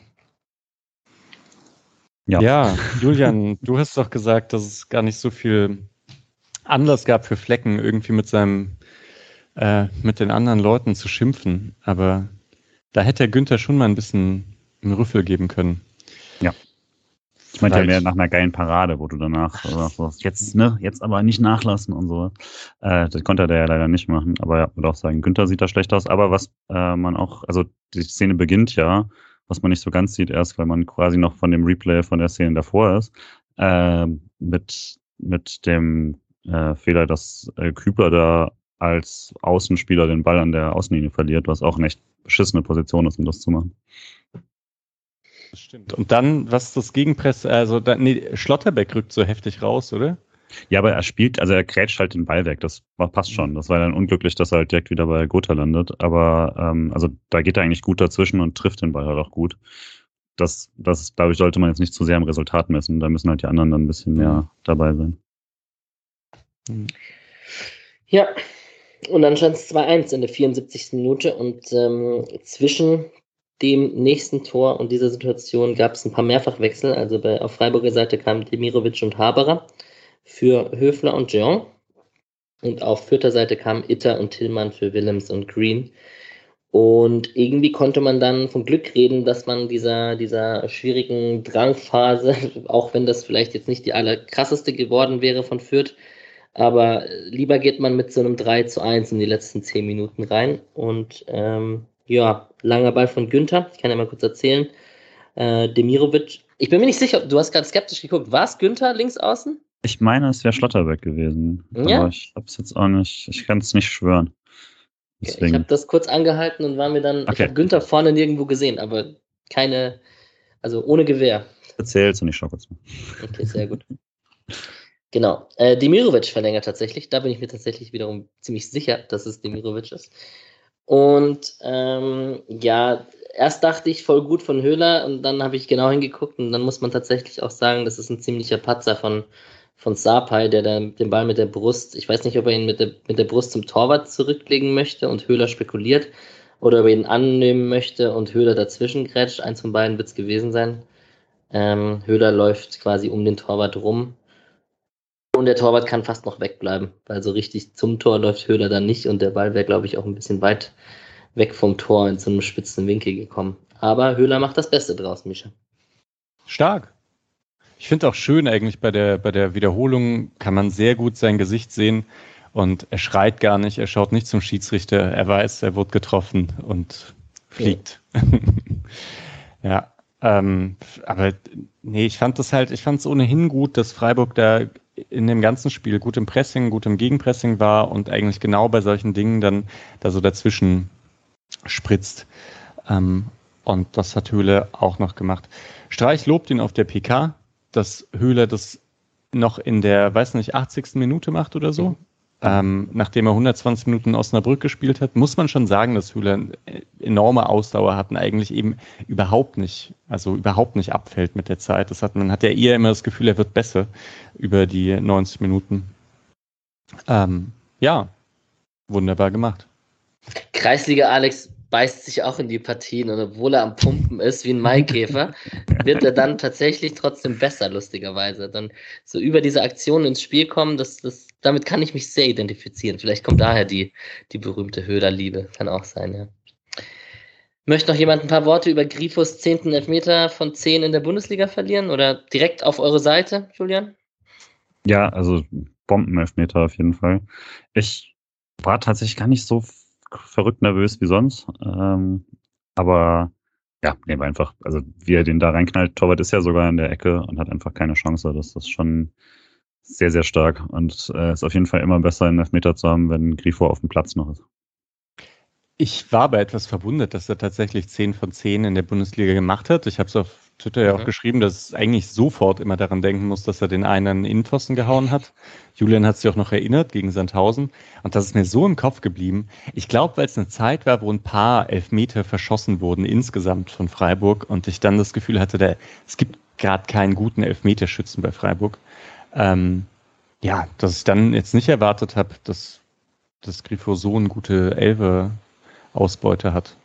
Ja. ja, Julian, du hast doch gesagt, dass es gar nicht so viel Anlass gab für Flecken, irgendwie mit seinem, äh, mit den anderen Leuten zu schimpfen. Aber da hätte Günther schon mal ein bisschen einen Rüffel geben können. Ja. Ich meinte ja mehr nach einer geilen Parade, wo du danach sagst, jetzt, ne, jetzt aber nicht nachlassen und so. Äh, das konnte der ja leider nicht machen. Aber ja, würde auch sagen, Günther sieht da schlecht aus. Aber was äh, man auch, also die Szene beginnt ja, was man nicht so ganz sieht, erst weil man quasi noch von dem Replay von der Szene davor ist, äh, mit, mit dem äh, Fehler, dass äh, Kübler da als Außenspieler den Ball an der Außenlinie verliert, was auch eine echt beschissene Position ist, um das zu machen. Das stimmt. Und dann, was ist das Gegenpress? Also, da, nee, Schlotterbeck rückt so heftig raus, oder? Ja, aber er spielt, also er krätscht halt den Ball weg. Das passt schon. Das war dann unglücklich, dass er halt direkt wieder bei Gotha landet. Aber ähm, also da geht er eigentlich gut dazwischen und trifft den Ball halt auch gut. Das, das, glaube ich, sollte man jetzt nicht zu sehr im Resultat messen. Da müssen halt die anderen dann ein bisschen mehr dabei sein. Ja, und dann stand es 2-1 in der 74. Minute und ähm, zwischen dem nächsten Tor und dieser Situation gab es ein paar Mehrfachwechsel. Also bei, auf Freiburger Seite kamen Demirovic und Haberer für Höfler und Jean. Und auf vierter Seite kamen Itter und Tillmann für Willems und Green. Und irgendwie konnte man dann von Glück reden, dass man dieser, dieser schwierigen Drangphase, auch wenn das vielleicht jetzt nicht die allerkrasseste geworden wäre von Fürth, aber lieber geht man mit so einem 3 zu 1 in die letzten 10 Minuten rein. Und ähm, ja, langer Ball von Günther. Ich kann ja mal kurz erzählen. Äh, Demirovic. Ich bin mir nicht sicher, du hast gerade skeptisch geguckt. War es Günther links außen? Ich meine, es wäre Schlotterbeck gewesen. Ja? Aber ich hab's jetzt auch nicht, ich kann es nicht schwören. Okay, ich habe das kurz angehalten und war mir dann, okay. ich habe Günther vorne nirgendwo gesehen, aber keine, also ohne Gewehr. Erzähl's und ich schau kurz mal. Okay, sehr gut. Genau. Äh, Demirovic verlängert tatsächlich. Da bin ich mir tatsächlich wiederum ziemlich sicher, dass es Demirovic ist. Und ähm, ja, erst dachte ich voll gut von Höhler und dann habe ich genau hingeguckt und dann muss man tatsächlich auch sagen, das ist ein ziemlicher Patzer von, von Sapai, der da den Ball mit der Brust, ich weiß nicht, ob er ihn mit der, mit der Brust zum Torwart zurücklegen möchte und Höhler spekuliert oder ob er ihn annehmen möchte und Höhler dazwischen grätscht. Eins von beiden wird es gewesen sein. Ähm, Höhler läuft quasi um den Torwart rum und der Torwart kann fast noch wegbleiben, weil so richtig zum Tor läuft Höhler dann nicht und der Ball wäre, glaube ich, auch ein bisschen weit weg vom Tor in so einem spitzen Winkel gekommen. Aber Höhler macht das Beste draus, Mischa. stark. Ich finde auch schön eigentlich bei der, bei der Wiederholung kann man sehr gut sein Gesicht sehen und er schreit gar nicht, er schaut nicht zum Schiedsrichter, er weiß, er wird getroffen und fliegt. Ja, ja ähm, aber nee, ich fand das halt, ich fand es ohnehin gut, dass Freiburg da in dem ganzen Spiel gut im Pressing, gut im Gegenpressing war und eigentlich genau bei solchen Dingen dann da so dazwischen spritzt. Ähm, und das hat Höhle auch noch gemacht. Streich lobt ihn auf der PK, dass Höhle das noch in der, weiß nicht, 80. Minute macht oder so. Ähm, nachdem er 120 Minuten in Osnabrück gespielt hat, muss man schon sagen, dass Höhler eine enorme Ausdauer hat und eigentlich eben überhaupt nicht, also überhaupt nicht abfällt mit der Zeit. Das hat, man hat ja eher immer das Gefühl, er wird besser über die 90 Minuten. Ähm, ja, wunderbar gemacht. Kreisliga Alex beißt sich auch in die Partien und obwohl er am Pumpen ist wie ein Maikäfer, wird er dann tatsächlich trotzdem besser, lustigerweise. Dann so über diese Aktion ins Spiel kommen, das, das, damit kann ich mich sehr identifizieren. Vielleicht kommt daher die, die berühmte Höhlerliebe, kann auch sein, ja. Möchte noch jemand ein paar Worte über Grifos zehnten Elfmeter von zehn in der Bundesliga verlieren oder direkt auf eure Seite, Julian? Ja, also Bombenelfmeter auf jeden Fall. Ich war tatsächlich gar nicht so verrückt nervös wie sonst. Ähm, aber ja, nehmen wir einfach, also wie er den da reinknallt, Torwart ist ja sogar in der Ecke und hat einfach keine Chance. Das ist schon sehr, sehr stark und äh, ist auf jeden Fall immer besser, einen Elfmeter zu haben, wenn Grifo auf dem Platz noch ist. Ich war aber etwas verwundert, dass er tatsächlich 10 von 10 in der Bundesliga gemacht hat. Ich habe es auf Twitter ja auch geschrieben, dass es eigentlich sofort immer daran denken muss, dass er den einen Innenpfosten gehauen hat. Julian hat sich auch noch erinnert gegen Sandhausen. Und das ist mir so im Kopf geblieben. Ich glaube, weil es eine Zeit war, wo ein paar Elfmeter verschossen wurden insgesamt von Freiburg und ich dann das Gefühl hatte, der, es gibt gerade keinen guten Elfmeterschützen bei Freiburg. Ähm, ja, dass ich dann jetzt nicht erwartet habe, dass, dass Grifo so eine gute Elfe-Ausbeute hat.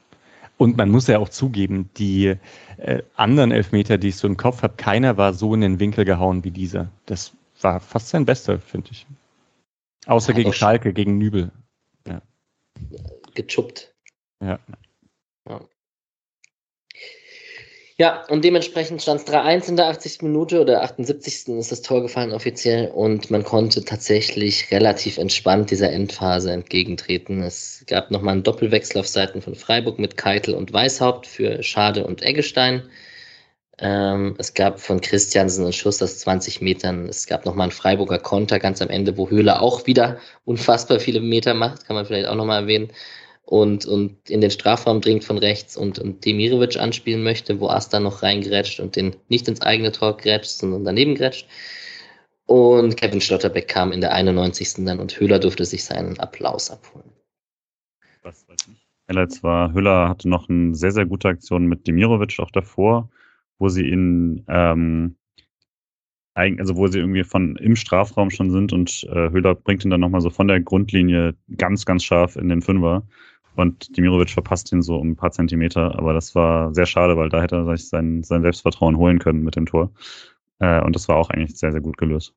Und man muss ja auch zugeben, die äh, anderen Elfmeter, die ich so im Kopf habe, keiner war so in den Winkel gehauen wie dieser. Das war fast sein bester, finde ich. Außer ja, gegen Schalke, gegen Nübel. Ja. Gechuppt. Ja. Ja, und dementsprechend stand es 3-1 in der 80. Minute oder 78. ist das Tor gefallen offiziell und man konnte tatsächlich relativ entspannt dieser Endphase entgegentreten. Es gab nochmal einen Doppelwechsel auf Seiten von Freiburg mit Keitel und Weishaupt für Schade und Eggestein. Ähm, es gab von Christiansen einen Schuss aus 20 Metern. Es gab nochmal einen Freiburger Konter ganz am Ende, wo Höhler auch wieder unfassbar viele Meter macht, kann man vielleicht auch nochmal erwähnen und, und in den Strafraum dringt von rechts und, und Demirovic anspielen möchte, wo Asta noch reingrätscht und den nicht ins eigene Tor grätscht, sondern daneben grätscht. Und Kevin Schlotterbeck kam in der 91. dann und Höhler durfte sich seinen Applaus abholen. Was weiß ich. Highlights war, Höhler hatte noch eine sehr, sehr gute Aktion mit Demirovic auch davor, wo sie ihn, ähm, also wo sie irgendwie von im Strafraum schon sind und äh, Höhler bringt ihn dann nochmal so von der Grundlinie ganz, ganz scharf in den Fünfer und Dimirovic verpasst ihn so um ein paar Zentimeter, aber das war sehr schade, weil da hätte er sich sein, sein Selbstvertrauen holen können mit dem Tor. Äh, und das war auch eigentlich sehr, sehr gut gelöst.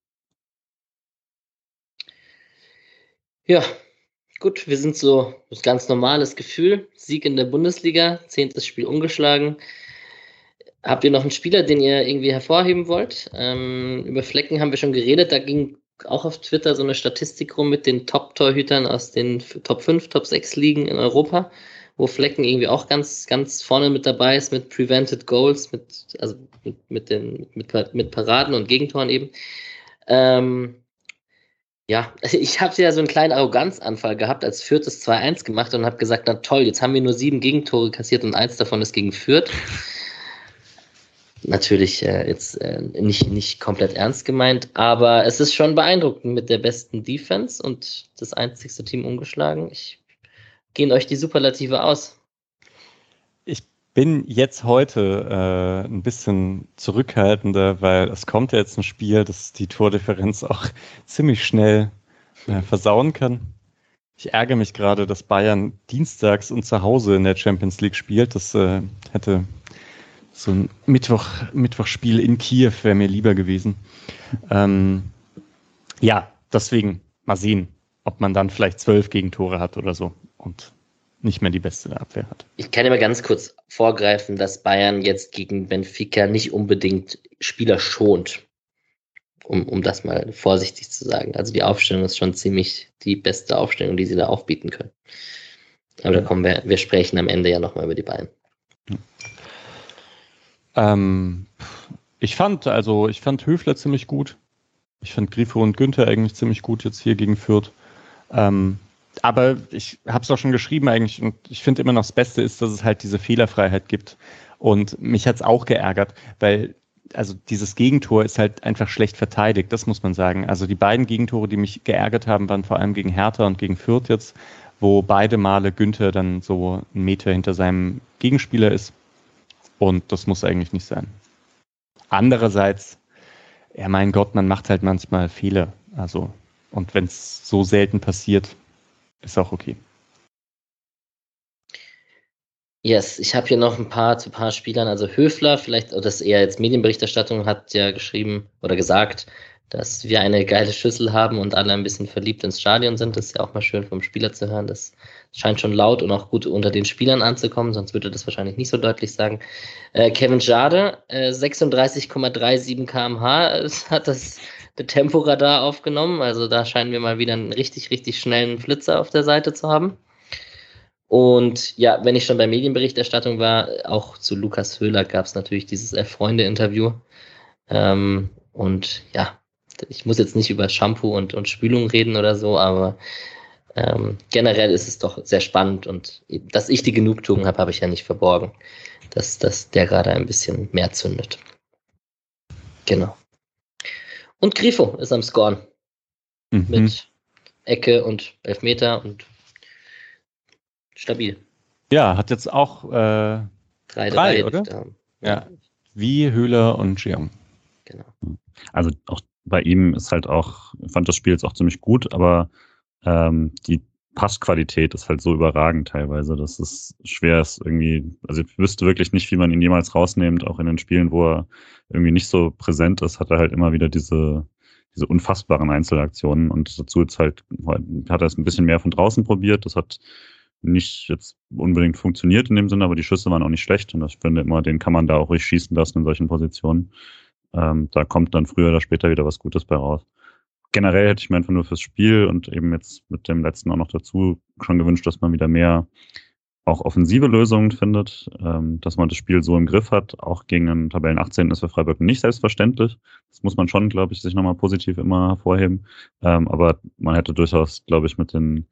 Ja, gut, wir sind so ein ganz normales Gefühl. Sieg in der Bundesliga, zehntes Spiel ungeschlagen. Habt ihr noch einen Spieler, den ihr irgendwie hervorheben wollt? Ähm, über Flecken haben wir schon geredet, da ging auch auf Twitter so eine Statistik rum mit den Top-Torhütern aus den Top 5, Top 6 Ligen in Europa, wo Flecken irgendwie auch ganz, ganz vorne mit dabei ist mit Prevented Goals, mit, also mit, mit, den, mit, mit Paraden und Gegentoren eben. Ähm, ja, ich habe ja so einen kleinen Arroganzanfall gehabt, als Fürth das 2-1 gemacht und habe gesagt, na toll, jetzt haben wir nur sieben Gegentore kassiert und eins davon ist gegen Fürth natürlich äh, jetzt äh, nicht, nicht komplett ernst gemeint, aber es ist schon beeindruckend mit der besten Defense und das einzigste Team ungeschlagen. Ich gehen euch die Superlative aus. Ich bin jetzt heute äh, ein bisschen zurückhaltender, weil es kommt ja jetzt ein Spiel, das die Tordifferenz auch ziemlich schnell äh, versauen kann. Ich ärgere mich gerade, dass Bayern dienstags und zu Hause in der Champions League spielt. Das äh, hätte so ein Mittwoch, Mittwochspiel in Kiew wäre mir lieber gewesen. Ähm, ja, deswegen mal sehen, ob man dann vielleicht zwölf Gegentore hat oder so. Und nicht mehr die beste Abwehr hat. Ich kann mal ganz kurz vorgreifen, dass Bayern jetzt gegen Benfica nicht unbedingt Spieler schont. Um, um das mal vorsichtig zu sagen. Also die Aufstellung ist schon ziemlich die beste Aufstellung, die sie da aufbieten können. Aber da kommen wir, wir sprechen am Ende ja nochmal über die Bayern. Ähm, ich fand, also ich fand Höfler ziemlich gut. Ich fand Grifo und Günther eigentlich ziemlich gut jetzt hier gegen Fürth. Ähm, aber ich habe es auch schon geschrieben eigentlich und ich finde immer noch das Beste ist, dass es halt diese Fehlerfreiheit gibt. Und mich hat es auch geärgert, weil also dieses Gegentor ist halt einfach schlecht verteidigt, das muss man sagen. Also die beiden Gegentore, die mich geärgert haben, waren vor allem gegen Hertha und gegen Fürth jetzt, wo beide Male Günther dann so einen Meter hinter seinem Gegenspieler ist. Und das muss eigentlich nicht sein. Andererseits, ja mein Gott, man macht halt manchmal Fehler. Also, und wenn es so selten passiert, ist auch okay. Yes, ich habe hier noch ein paar zu ein paar Spielern. Also Höfler, vielleicht, das eher jetzt Medienberichterstattung, hat ja geschrieben oder gesagt, dass wir eine geile Schüssel haben und alle ein bisschen verliebt ins Stadion sind. Das ist ja auch mal schön vom Spieler zu hören. Das scheint schon laut und auch gut unter den Spielern anzukommen, sonst würde das wahrscheinlich nicht so deutlich sagen. Äh, Kevin Jade, äh, 36,37 kmh hat das Temporadar aufgenommen. Also da scheinen wir mal wieder einen richtig, richtig schnellen Flitzer auf der Seite zu haben. Und ja, wenn ich schon bei Medienberichterstattung war, auch zu Lukas Höhler gab es natürlich dieses Freunde-Interview. Ähm, und ja, ich muss jetzt nicht über Shampoo und, und Spülung reden oder so, aber ähm, generell ist es doch sehr spannend und dass ich die Genugtuung habe, habe ich ja nicht verborgen, dass, dass der gerade ein bisschen mehr zündet. Genau. Und Grifo ist am Scoren. Mhm. Mit Ecke und Elfmeter und stabil. Ja, hat jetzt auch äh, drei, drei, oder? Ja. Wie Höhler und Jeong. Genau. Also auch bei ihm ist halt auch, fand das Spiel jetzt auch ziemlich gut, aber ähm, die Passqualität ist halt so überragend teilweise, dass es schwer ist irgendwie, also ich wüsste wirklich nicht, wie man ihn jemals rausnimmt, auch in den Spielen, wo er irgendwie nicht so präsent ist, hat er halt immer wieder diese, diese unfassbaren Einzelaktionen und dazu jetzt halt, hat er es ein bisschen mehr von draußen probiert, das hat nicht jetzt unbedingt funktioniert in dem Sinne, aber die Schüsse waren auch nicht schlecht und ich finde immer, den kann man da auch ruhig schießen lassen in solchen Positionen. Ähm, da kommt dann früher oder später wieder was Gutes bei raus generell hätte ich mir einfach nur fürs Spiel und eben jetzt mit dem letzten auch noch dazu schon gewünscht, dass man wieder mehr auch offensive Lösungen findet, ähm, dass man das Spiel so im Griff hat. Auch gegen einen Tabellen 18 ist für Freiburg nicht selbstverständlich. Das muss man schon, glaube ich, sich nochmal positiv immer hervorheben. Ähm, aber man hätte durchaus, glaube ich, mit den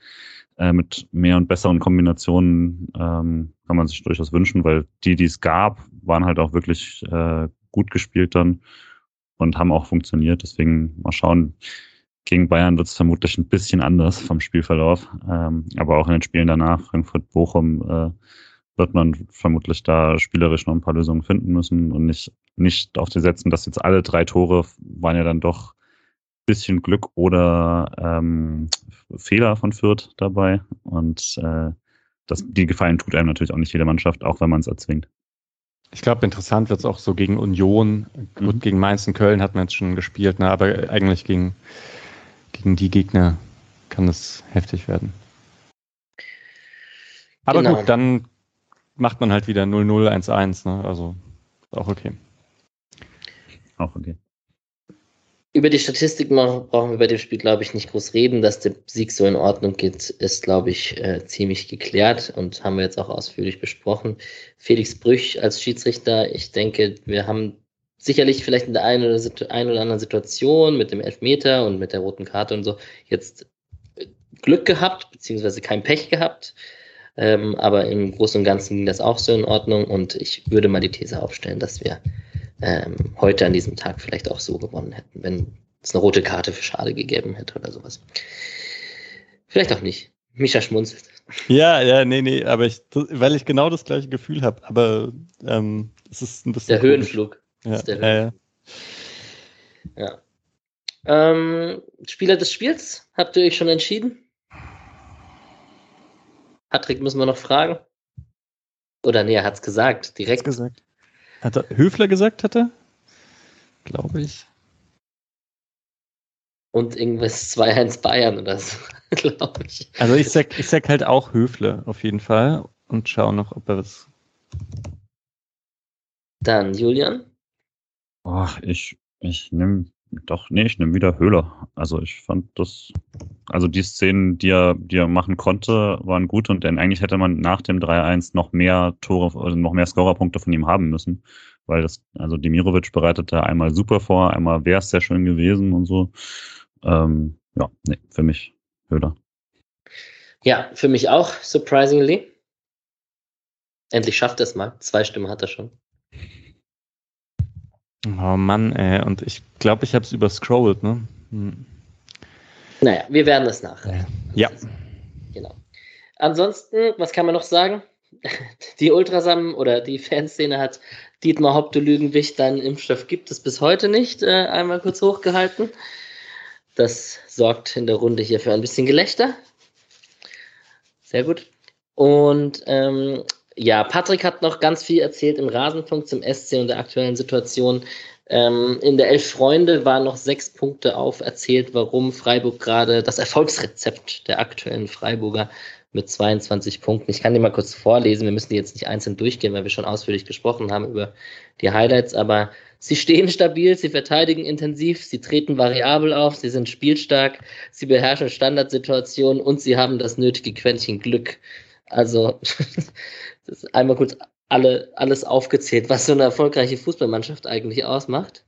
äh, mit mehr und besseren Kombinationen ähm, kann man sich durchaus wünschen, weil die, die es gab, waren halt auch wirklich äh, gut gespielt dann und haben auch funktioniert. Deswegen mal schauen. Gegen Bayern wird es vermutlich ein bisschen anders vom Spielverlauf. Ähm, aber auch in den Spielen danach, Frankfurt-Bochum, äh, wird man vermutlich da spielerisch noch ein paar Lösungen finden müssen und nicht, nicht auf die setzen, dass jetzt alle drei Tore waren ja dann doch bisschen Glück oder ähm, Fehler von Fürth dabei. Und äh, das, die Gefallen tut einem natürlich auch nicht jede Mannschaft, auch wenn man es erzwingt. Ich glaube, interessant wird es auch so gegen Union. Gut, mhm. gegen Mainz und Köln hat man jetzt schon gespielt, ne? aber eigentlich gegen, gegen die Gegner kann es heftig werden. Aber genau. gut, dann macht man halt wieder 0-0, 1-1. Ne? Also auch okay. Auch okay. Über die Statistik brauchen wir bei dem Spiel, glaube ich, nicht groß reden. Dass der Sieg so in Ordnung geht, ist, glaube ich, äh, ziemlich geklärt und haben wir jetzt auch ausführlich besprochen. Felix Brüch als Schiedsrichter, ich denke, wir haben sicherlich vielleicht in der einen oder, einen oder anderen Situation mit dem Elfmeter und mit der roten Karte und so jetzt äh, Glück gehabt, beziehungsweise kein Pech gehabt. Ähm, aber im Großen und Ganzen ging das auch so in Ordnung und ich würde mal die These aufstellen, dass wir ähm, heute an diesem Tag vielleicht auch so gewonnen hätten, wenn es eine rote Karte für Schade gegeben hätte oder sowas. Vielleicht auch nicht. Micha schmunzelt. Ja, ja, nee, nee, aber ich, weil ich genau das gleiche Gefühl habe, aber ähm, es ist ein bisschen. Der komisch. Höhenflug. Ja, der Höhenflug. ja. ja. Ähm, Spieler des Spiels, habt ihr euch schon entschieden? Patrick müssen wir noch fragen. Oder nee, er hat es gesagt, direkt. gesagt. Hat er Höfler gesagt, hatte? Glaube ich. und irgendwas 2-1 Bayern oder so, glaube ich. Also ich sag, ich sag halt auch Höfle auf jeden Fall und schau noch, ob er was. Dann Julian. Ach, ich, ich nehme doch, nee, ich nehme wieder Höhler. Also ich fand das, also die Szenen, die er, die er machen konnte, waren gut und denn eigentlich hätte man nach dem 3-1 noch mehr Tore, also noch mehr Scorerpunkte von ihm haben müssen. Weil das, also Demirovic bereitete einmal super vor, einmal wäre es sehr schön gewesen und so. Ähm, ja, nee, für mich Höhler. Ja, für mich auch, surprisingly. Endlich schafft er es mal. Zwei Stimmen hat er schon. Oh Mann, ey. Und ich glaube, ich habe es überscrollt, ne? Hm. Naja, wir werden es nach. Ja. Genau. Ansonsten, was kann man noch sagen? Die Ultrasam oder die Fanszene hat Dietmar Haupte Lügenwicht, deinen Impfstoff gibt es bis heute nicht, äh, einmal kurz hochgehalten. Das sorgt in der Runde hier für ein bisschen Gelächter. Sehr gut. Und ähm, ja, Patrick hat noch ganz viel erzählt im Rasenpunkt zum SC und der aktuellen Situation. Ähm, in der Elf Freunde waren noch sechs Punkte auf erzählt, warum Freiburg gerade das Erfolgsrezept der aktuellen Freiburger mit 22 Punkten. Ich kann die mal kurz vorlesen. Wir müssen die jetzt nicht einzeln durchgehen, weil wir schon ausführlich gesprochen haben über die Highlights. Aber sie stehen stabil, sie verteidigen intensiv, sie treten variabel auf, sie sind spielstark, sie beherrschen Standardsituationen und sie haben das nötige Quäntchen Glück. Also das einmal kurz alle, alles aufgezählt, was so eine erfolgreiche Fußballmannschaft eigentlich ausmacht.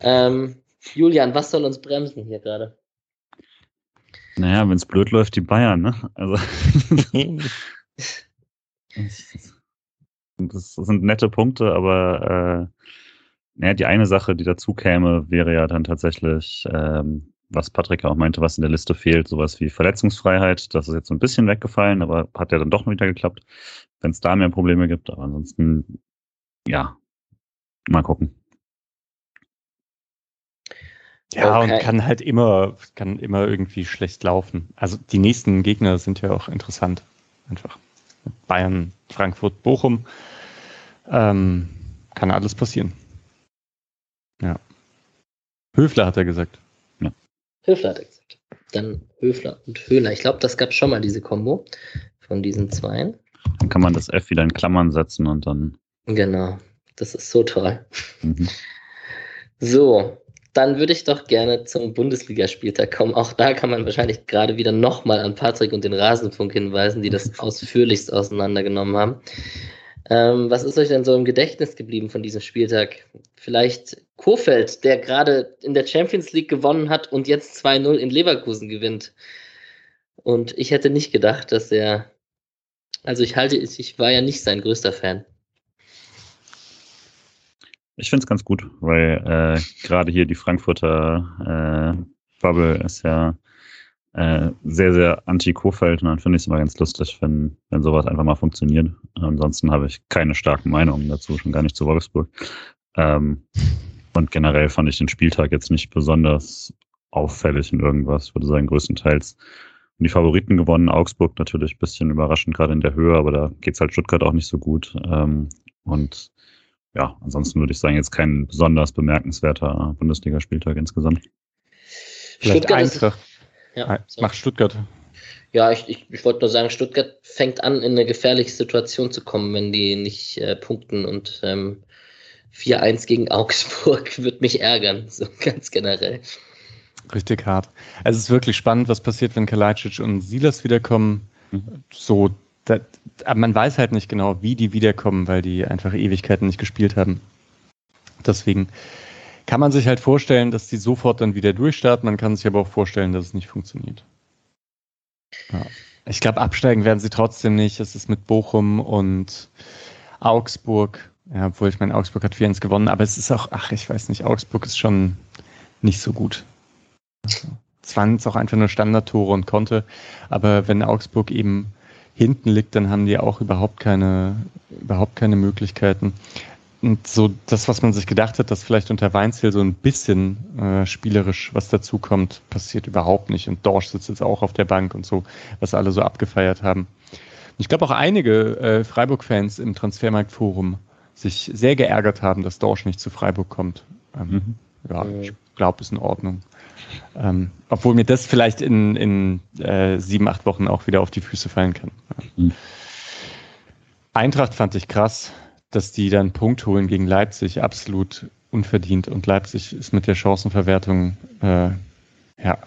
Ähm, Julian, was soll uns bremsen hier gerade? Naja, wenn es blöd läuft, die Bayern, ne? Also. das sind nette Punkte, aber äh, naja, die eine Sache, die dazu käme, wäre ja dann tatsächlich, ähm, was Patrick auch meinte, was in der Liste fehlt, sowas wie Verletzungsfreiheit. Das ist jetzt so ein bisschen weggefallen, aber hat ja dann doch wieder geklappt, wenn es da mehr Probleme gibt. Aber ansonsten, ja, mal gucken. Ja, okay. und kann halt immer, kann immer irgendwie schlecht laufen. Also die nächsten Gegner sind ja auch interessant. Einfach. Bayern, Frankfurt, Bochum. Ähm, kann alles passieren. Ja. Höfler hat er gesagt. Höfler hat gesagt. Dann Höfler und Höhler. Ich glaube, das gab schon mal diese Kombo von diesen zweien. Dann kann man das F wieder in Klammern setzen und dann. Genau. Das ist so toll. Mhm. So, dann würde ich doch gerne zum Bundesligaspieltag kommen. Auch da kann man wahrscheinlich gerade wieder nochmal an Patrick und den Rasenfunk hinweisen, die das ausführlichst auseinandergenommen haben. Ähm, was ist euch denn so im Gedächtnis geblieben von diesem Spieltag? Vielleicht Kofeld, der gerade in der Champions League gewonnen hat und jetzt 2-0 in Leverkusen gewinnt. Und ich hätte nicht gedacht, dass er, also ich halte, ich war ja nicht sein größter Fan. Ich finde es ganz gut, weil äh, gerade hier die Frankfurter äh, Bubble ist ja äh, sehr, sehr anti-Kofeld und dann finde ich es immer ganz lustig, wenn, wenn sowas einfach mal funktioniert. Ansonsten habe ich keine starken Meinungen dazu, schon gar nicht zu Wolfsburg. Ähm, und generell fand ich den Spieltag jetzt nicht besonders auffällig in irgendwas. Ich würde sagen, größtenteils die Favoriten gewonnen. Augsburg natürlich ein bisschen überraschend, gerade in der Höhe, aber da geht es halt Stuttgart auch nicht so gut. Ähm, und ja, ansonsten würde ich sagen, jetzt kein besonders bemerkenswerter Bundesligaspieltag insgesamt. Vielleicht Eintracht. Ja. Macht Stuttgart. Ja, ich, ich, ich wollte nur sagen, Stuttgart fängt an, in eine gefährliche Situation zu kommen, wenn die nicht äh, punkten und ähm, 4-1 gegen Augsburg wird mich ärgern, so ganz generell. Richtig hart. Also es ist wirklich spannend, was passiert, wenn Kalajdzic und Silas wiederkommen. Mhm. So da, aber man weiß halt nicht genau, wie die wiederkommen, weil die einfach Ewigkeiten nicht gespielt haben. Deswegen kann man sich halt vorstellen, dass die sofort dann wieder durchstarten. Man kann sich aber auch vorstellen, dass es nicht funktioniert. Ja. Ich glaube, absteigen werden sie trotzdem nicht. Es ist mit Bochum und Augsburg. Ja, obwohl ich meine, Augsburg hat 4-1 gewonnen, aber es ist auch, ach, ich weiß nicht, Augsburg ist schon nicht so gut. Es waren jetzt auch einfach nur Standardtore und konnte, aber wenn Augsburg eben hinten liegt, dann haben die auch überhaupt keine, überhaupt keine Möglichkeiten. Und so das, was man sich gedacht hat, dass vielleicht unter Weinziel so ein bisschen äh, spielerisch was dazukommt, passiert überhaupt nicht. Und Dorsch sitzt jetzt auch auf der Bank und so, was alle so abgefeiert haben. Und ich glaube auch einige äh, Freiburg-Fans im Transfermarktforum sich sehr geärgert haben, dass Dorsch nicht zu Freiburg kommt. Ähm, mhm. Ja, ich glaube, ist in Ordnung. Ähm, obwohl mir das vielleicht in, in äh, sieben, acht Wochen auch wieder auf die Füße fallen kann. Mhm. Eintracht fand ich krass, dass die dann Punkt holen gegen Leipzig, absolut unverdient. Und Leipzig ist mit der Chancenverwertung, äh, ja,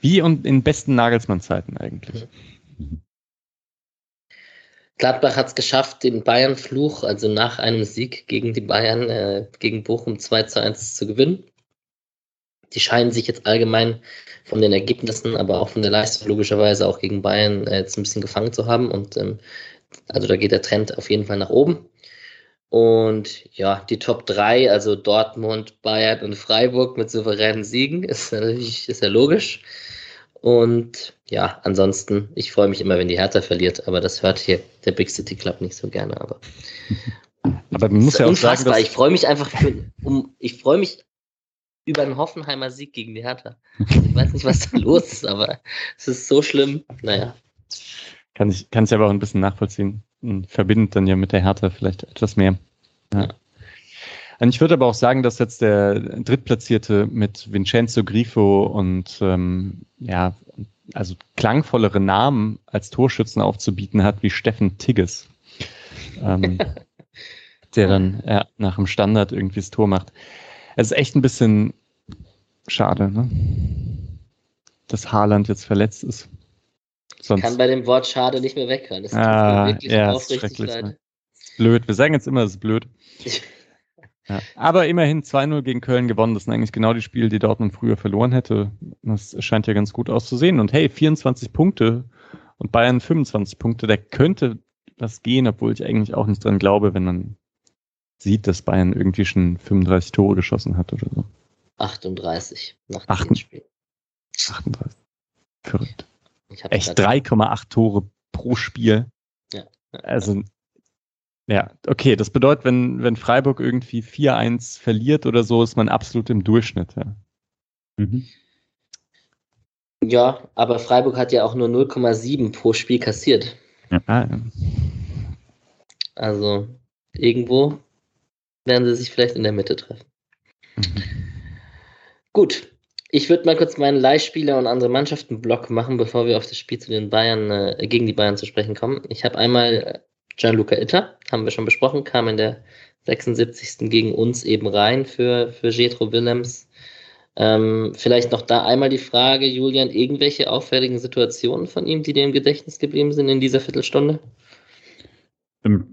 wie und in besten Nagelsmann-Zeiten eigentlich. Gladbach hat es geschafft, den Bayern-Fluch, also nach einem Sieg gegen die Bayern, äh, gegen Bochum 2 zu 1 zu gewinnen. Die scheinen sich jetzt allgemein von den Ergebnissen, aber auch von der Leistung logischerweise auch gegen Bayern äh, jetzt ein bisschen gefangen zu haben. Und ähm, also da geht der Trend auf jeden Fall nach oben. Und ja, die Top 3, also Dortmund, Bayern und Freiburg mit souveränen Siegen, ist natürlich ist ja logisch. Und ja, ansonsten, ich freue mich immer, wenn die Hertha verliert, aber das hört hier der Big City Club nicht so gerne. Aber, aber man muss ja auch sagen, dass ich freue mich einfach für, um, ich freue mich über einen Hoffenheimer Sieg gegen die Hertha. Ich weiß nicht, was da los ist, aber es ist so schlimm. Naja. Kann ich, kann ich aber auch ein bisschen nachvollziehen. Verbindet dann ja mit der Hertha vielleicht etwas mehr. Ja. Und ich würde aber auch sagen, dass jetzt der Drittplatzierte mit Vincenzo Grifo und ähm, ja, also klangvollere Namen als Torschützen aufzubieten hat, wie Steffen Tigges. Ähm, der dann ja, nach dem Standard irgendwie das Tor macht. Es ist echt ein bisschen schade, ne? dass Haaland jetzt verletzt ist. Sonst kann bei dem Wort schade nicht mehr weghören. Das ah, wirklich ja, aufrichtig leid. Blöd. Wir sagen jetzt immer, es ist blöd. Ja. Aber immerhin 2-0 gegen Köln gewonnen. Das sind eigentlich genau die Spiele, die Dortmund früher verloren hätte. Das scheint ja ganz gut auszusehen. Und hey, 24 Punkte und Bayern 25 Punkte. Da könnte was gehen, obwohl ich eigentlich auch nicht dran glaube, wenn man sieht, dass Bayern irgendwie schon 35 Tore geschossen hat oder so. 38 nach dem 8, Spiel. 38. Verrückt. Echt 3,8 Tore pro Spiel. Ja. Also ja, okay, das bedeutet, wenn, wenn Freiburg irgendwie 4-1 verliert oder so, ist man absolut im Durchschnitt. Ja. Mhm. ja, aber Freiburg hat ja auch nur 0,7 pro Spiel kassiert. Ja. Ah, ja. Also irgendwo werden sie sich vielleicht in der Mitte treffen. Mhm. Gut, ich würde mal kurz meinen Leihspieler und andere Mannschaften Block machen, bevor wir auf das Spiel zu den Bayern äh, gegen die Bayern zu sprechen kommen. Ich habe einmal Gianluca Itter, haben wir schon besprochen, kam in der 76. gegen uns eben rein für, für Jetro Willems. Ähm, vielleicht noch da einmal die Frage, Julian, irgendwelche auffälligen Situationen von ihm, die dir im Gedächtnis geblieben sind in dieser Viertelstunde?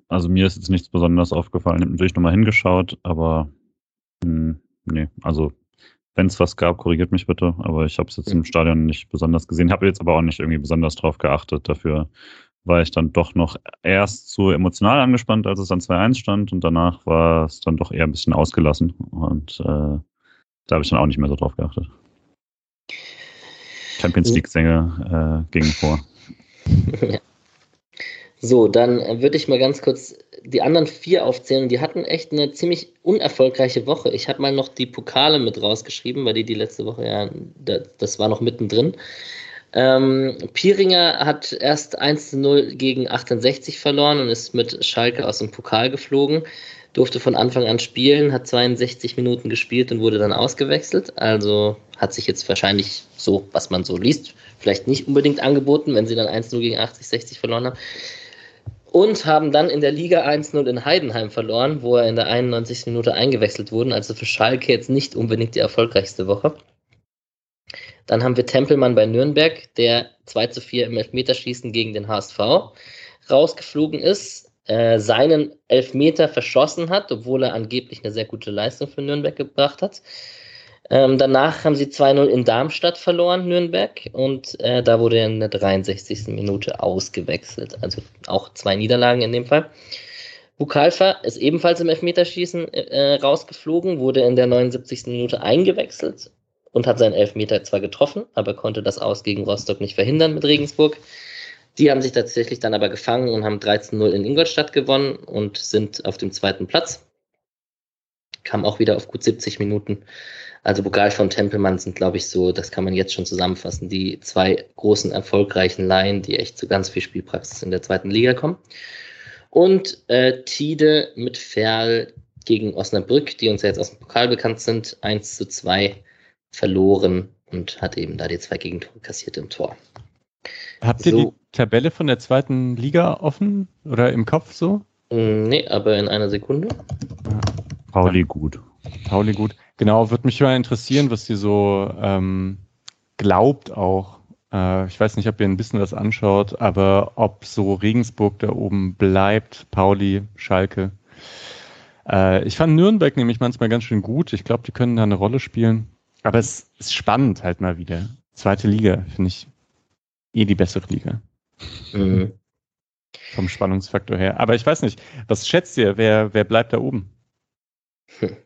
Also mir ist jetzt nichts besonders aufgefallen. Ich habe natürlich nochmal hingeschaut, aber mh, hm, nee, also wenn es was gab, korrigiert mich bitte, aber ich habe es jetzt im Stadion nicht besonders gesehen, habe jetzt aber auch nicht irgendwie besonders drauf geachtet. Dafür war ich dann doch noch erst zu emotional angespannt, als es dann 2-1 stand und danach war es dann doch eher ein bisschen ausgelassen und äh, da habe ich dann auch nicht mehr so drauf geachtet. Champions League-Sänger äh, gingen vor. So, dann würde ich mal ganz kurz die anderen vier aufzählen. Die hatten echt eine ziemlich unerfolgreiche Woche. Ich habe mal noch die Pokale mit rausgeschrieben, weil die die letzte Woche ja, das war noch mittendrin. Ähm, Pieringer hat erst 1-0 gegen 68 verloren und ist mit Schalke aus dem Pokal geflogen. Durfte von Anfang an spielen, hat 62 Minuten gespielt und wurde dann ausgewechselt. Also hat sich jetzt wahrscheinlich so, was man so liest, vielleicht nicht unbedingt angeboten, wenn sie dann 1-0 gegen 80, 60 verloren haben. Und haben dann in der Liga 1-0 in Heidenheim verloren, wo er in der 91. Minute eingewechselt wurde. Also für Schalke jetzt nicht unbedingt die erfolgreichste Woche. Dann haben wir Tempelmann bei Nürnberg, der 2 zu 4 im Elfmeterschießen gegen den HSV rausgeflogen ist, äh, seinen Elfmeter verschossen hat, obwohl er angeblich eine sehr gute Leistung für Nürnberg gebracht hat. Ähm, danach haben sie 2-0 in Darmstadt verloren, Nürnberg, und äh, da wurde er in der 63. Minute ausgewechselt. Also auch zwei Niederlagen in dem Fall. Bukalfa ist ebenfalls im Elfmeterschießen äh, rausgeflogen, wurde in der 79. Minute eingewechselt und hat seinen Elfmeter zwar getroffen, aber konnte das Aus gegen Rostock nicht verhindern mit Regensburg. Die haben sich tatsächlich dann aber gefangen und haben 13-0 in Ingolstadt gewonnen und sind auf dem zweiten Platz. Kam auch wieder auf gut 70 Minuten. Also Bukal von Tempelmann sind, glaube ich, so, das kann man jetzt schon zusammenfassen, die zwei großen erfolgreichen Laien, die echt zu ganz viel Spielpraxis in der zweiten Liga kommen. Und äh, Tide mit Ferl gegen Osnabrück, die uns ja jetzt aus dem Pokal bekannt sind, 1 zu 2 verloren und hat eben da die zwei Gegentore kassiert im Tor. Habt so. ihr die Tabelle von der zweiten Liga offen oder im Kopf so? Mm, nee, aber in einer Sekunde. Pauli gut. Pauli gut. Genau, würde mich mal interessieren, was ihr so ähm, glaubt auch. Äh, ich weiß nicht, ob ihr ein bisschen was anschaut, aber ob so Regensburg da oben bleibt, Pauli, Schalke. Äh, ich fand Nürnberg nämlich manchmal ganz schön gut. Ich glaube, die können da eine Rolle spielen. Aber es ist spannend halt mal wieder. Zweite Liga, finde ich eh die bessere Liga. Mhm. Vom Spannungsfaktor her. Aber ich weiß nicht, was schätzt ihr? Wer, wer bleibt da oben? Hm.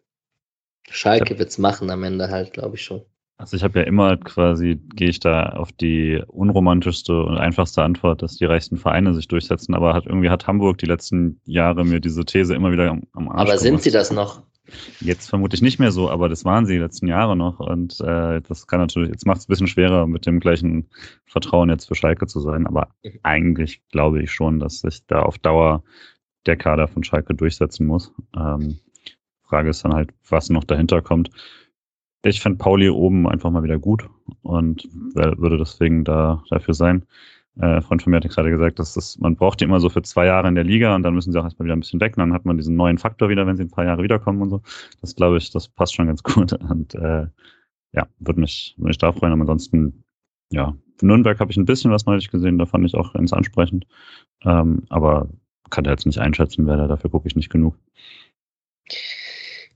Schalke wird es machen am Ende halt, glaube ich schon. Also ich habe ja immer quasi, gehe ich da auf die unromantischste und einfachste Antwort, dass die reichsten Vereine sich durchsetzen, aber hat irgendwie hat Hamburg die letzten Jahre mir diese These immer wieder am, am Arsch Aber sind gemacht. sie das noch? Jetzt vermutlich nicht mehr so, aber das waren sie die letzten Jahre noch und äh, das kann natürlich, jetzt macht es ein bisschen schwerer, mit dem gleichen Vertrauen jetzt für Schalke zu sein, aber mhm. eigentlich glaube ich schon, dass sich da auf Dauer der Kader von Schalke durchsetzen muss. Ähm, Frage ist dann halt, was noch dahinter kommt. Ich fand Pauli oben einfach mal wieder gut und würde deswegen da dafür sein. Äh, Freund von mir hat gerade gesagt, dass das, man braucht die immer so für zwei Jahre in der Liga und dann müssen sie auch erstmal wieder ein bisschen weg und dann hat man diesen neuen Faktor wieder, wenn sie ein paar Jahre wiederkommen und so. Das glaube ich, das passt schon ganz gut und äh, ja, würde mich, würde mich da freuen. Aber ansonsten, ja, für Nürnberg habe ich ein bisschen was neulich gesehen, da fand ich auch ganz ansprechend. Ähm, aber kann da jetzt nicht einschätzen, wer da, dafür gucke ich nicht genug.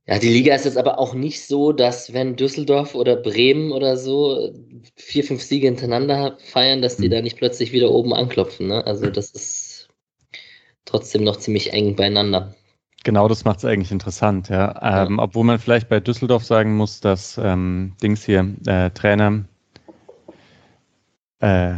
Ja, die Liga ist jetzt aber auch nicht so, dass wenn Düsseldorf oder Bremen oder so vier, fünf Siege hintereinander feiern, dass die mhm. da nicht plötzlich wieder oben anklopfen. Ne? Also das ist trotzdem noch ziemlich eng beieinander. Genau, das macht es eigentlich interessant, ja. Ähm, ja. Obwohl man vielleicht bei Düsseldorf sagen muss, dass ähm, Dings hier, äh, Trainer, äh,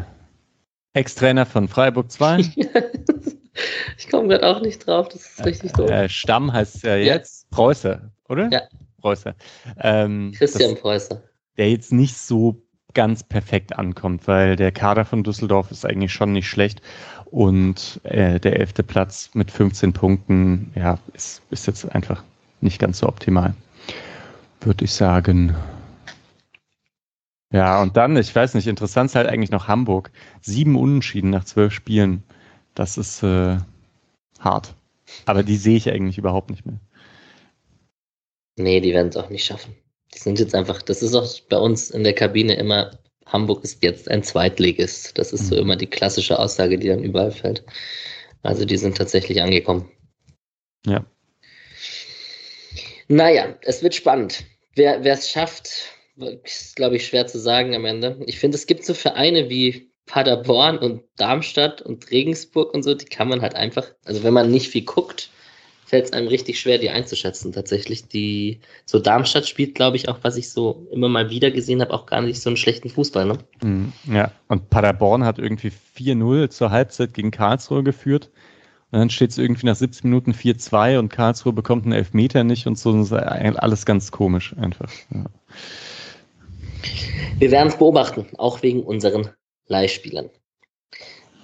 Ex-Trainer von Freiburg 2. ich komme gerade auch nicht drauf, das ist richtig doof. Äh, Stamm heißt es ja jetzt, ja. Preuße oder? Ja. Preußer. Ähm, Christian Preußer. Der jetzt nicht so ganz perfekt ankommt, weil der Kader von Düsseldorf ist eigentlich schon nicht schlecht und äh, der elfte Platz mit 15 Punkten, ja, ist, ist jetzt einfach nicht ganz so optimal, würde ich sagen. Ja, und dann, ich weiß nicht, interessant ist halt eigentlich noch Hamburg. Sieben Unentschieden nach zwölf Spielen. Das ist äh, hart. Aber die sehe ich eigentlich überhaupt nicht mehr. Nee, die werden es auch nicht schaffen. Die sind jetzt einfach, das ist auch bei uns in der Kabine immer, Hamburg ist jetzt ein Zweitligist. Das ist so mhm. immer die klassische Aussage, die dann überall fällt. Also die sind tatsächlich angekommen. Ja. Naja, es wird spannend. Wer es schafft, ist, glaube ich, schwer zu sagen am Ende. Ich finde, es gibt so Vereine wie Paderborn und Darmstadt und Regensburg und so, die kann man halt einfach, also wenn man nicht viel guckt, fällt es einem richtig schwer, die einzuschätzen. Tatsächlich, die so Darmstadt spielt, glaube ich, auch, was ich so immer mal wieder gesehen habe, auch gar nicht so einen schlechten Fußball. Ne? Mhm, ja, und Paderborn hat irgendwie 4-0 zur Halbzeit gegen Karlsruhe geführt. Und dann steht es irgendwie nach 17 Minuten 4-2 und Karlsruhe bekommt einen Elfmeter nicht und so. Ist alles ganz komisch einfach. Ja. Wir werden es beobachten, auch wegen unseren Leihspielern.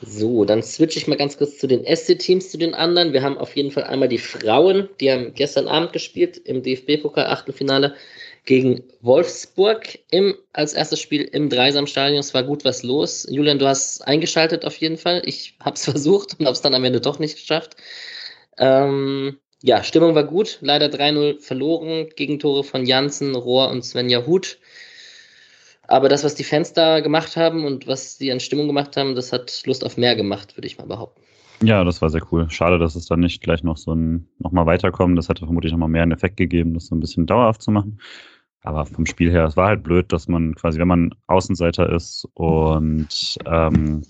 So, dann switche ich mal ganz kurz zu den SC-Teams, zu den anderen. Wir haben auf jeden Fall einmal die Frauen, die haben gestern Abend gespielt im DFB-Pokal-Achtelfinale gegen Wolfsburg im, als erstes Spiel im Dreisamstadion. Es war gut was los. Julian, du hast eingeschaltet auf jeden Fall. Ich habe es versucht und habe es dann am Ende doch nicht geschafft. Ähm, ja, Stimmung war gut. Leider 3-0 verloren. Gegentore von Janssen, Rohr und Svenja Huth. Aber das, was die Fans da gemacht haben und was sie an Stimmung gemacht haben, das hat Lust auf mehr gemacht, würde ich mal behaupten. Ja, das war sehr cool. Schade, dass es dann nicht gleich noch so ein nochmal weiterkommen. Das hätte vermutlich nochmal mehr einen Effekt gegeben, das so ein bisschen dauerhaft zu machen. Aber vom Spiel her, es war halt blöd, dass man quasi, wenn man Außenseiter ist und ähm,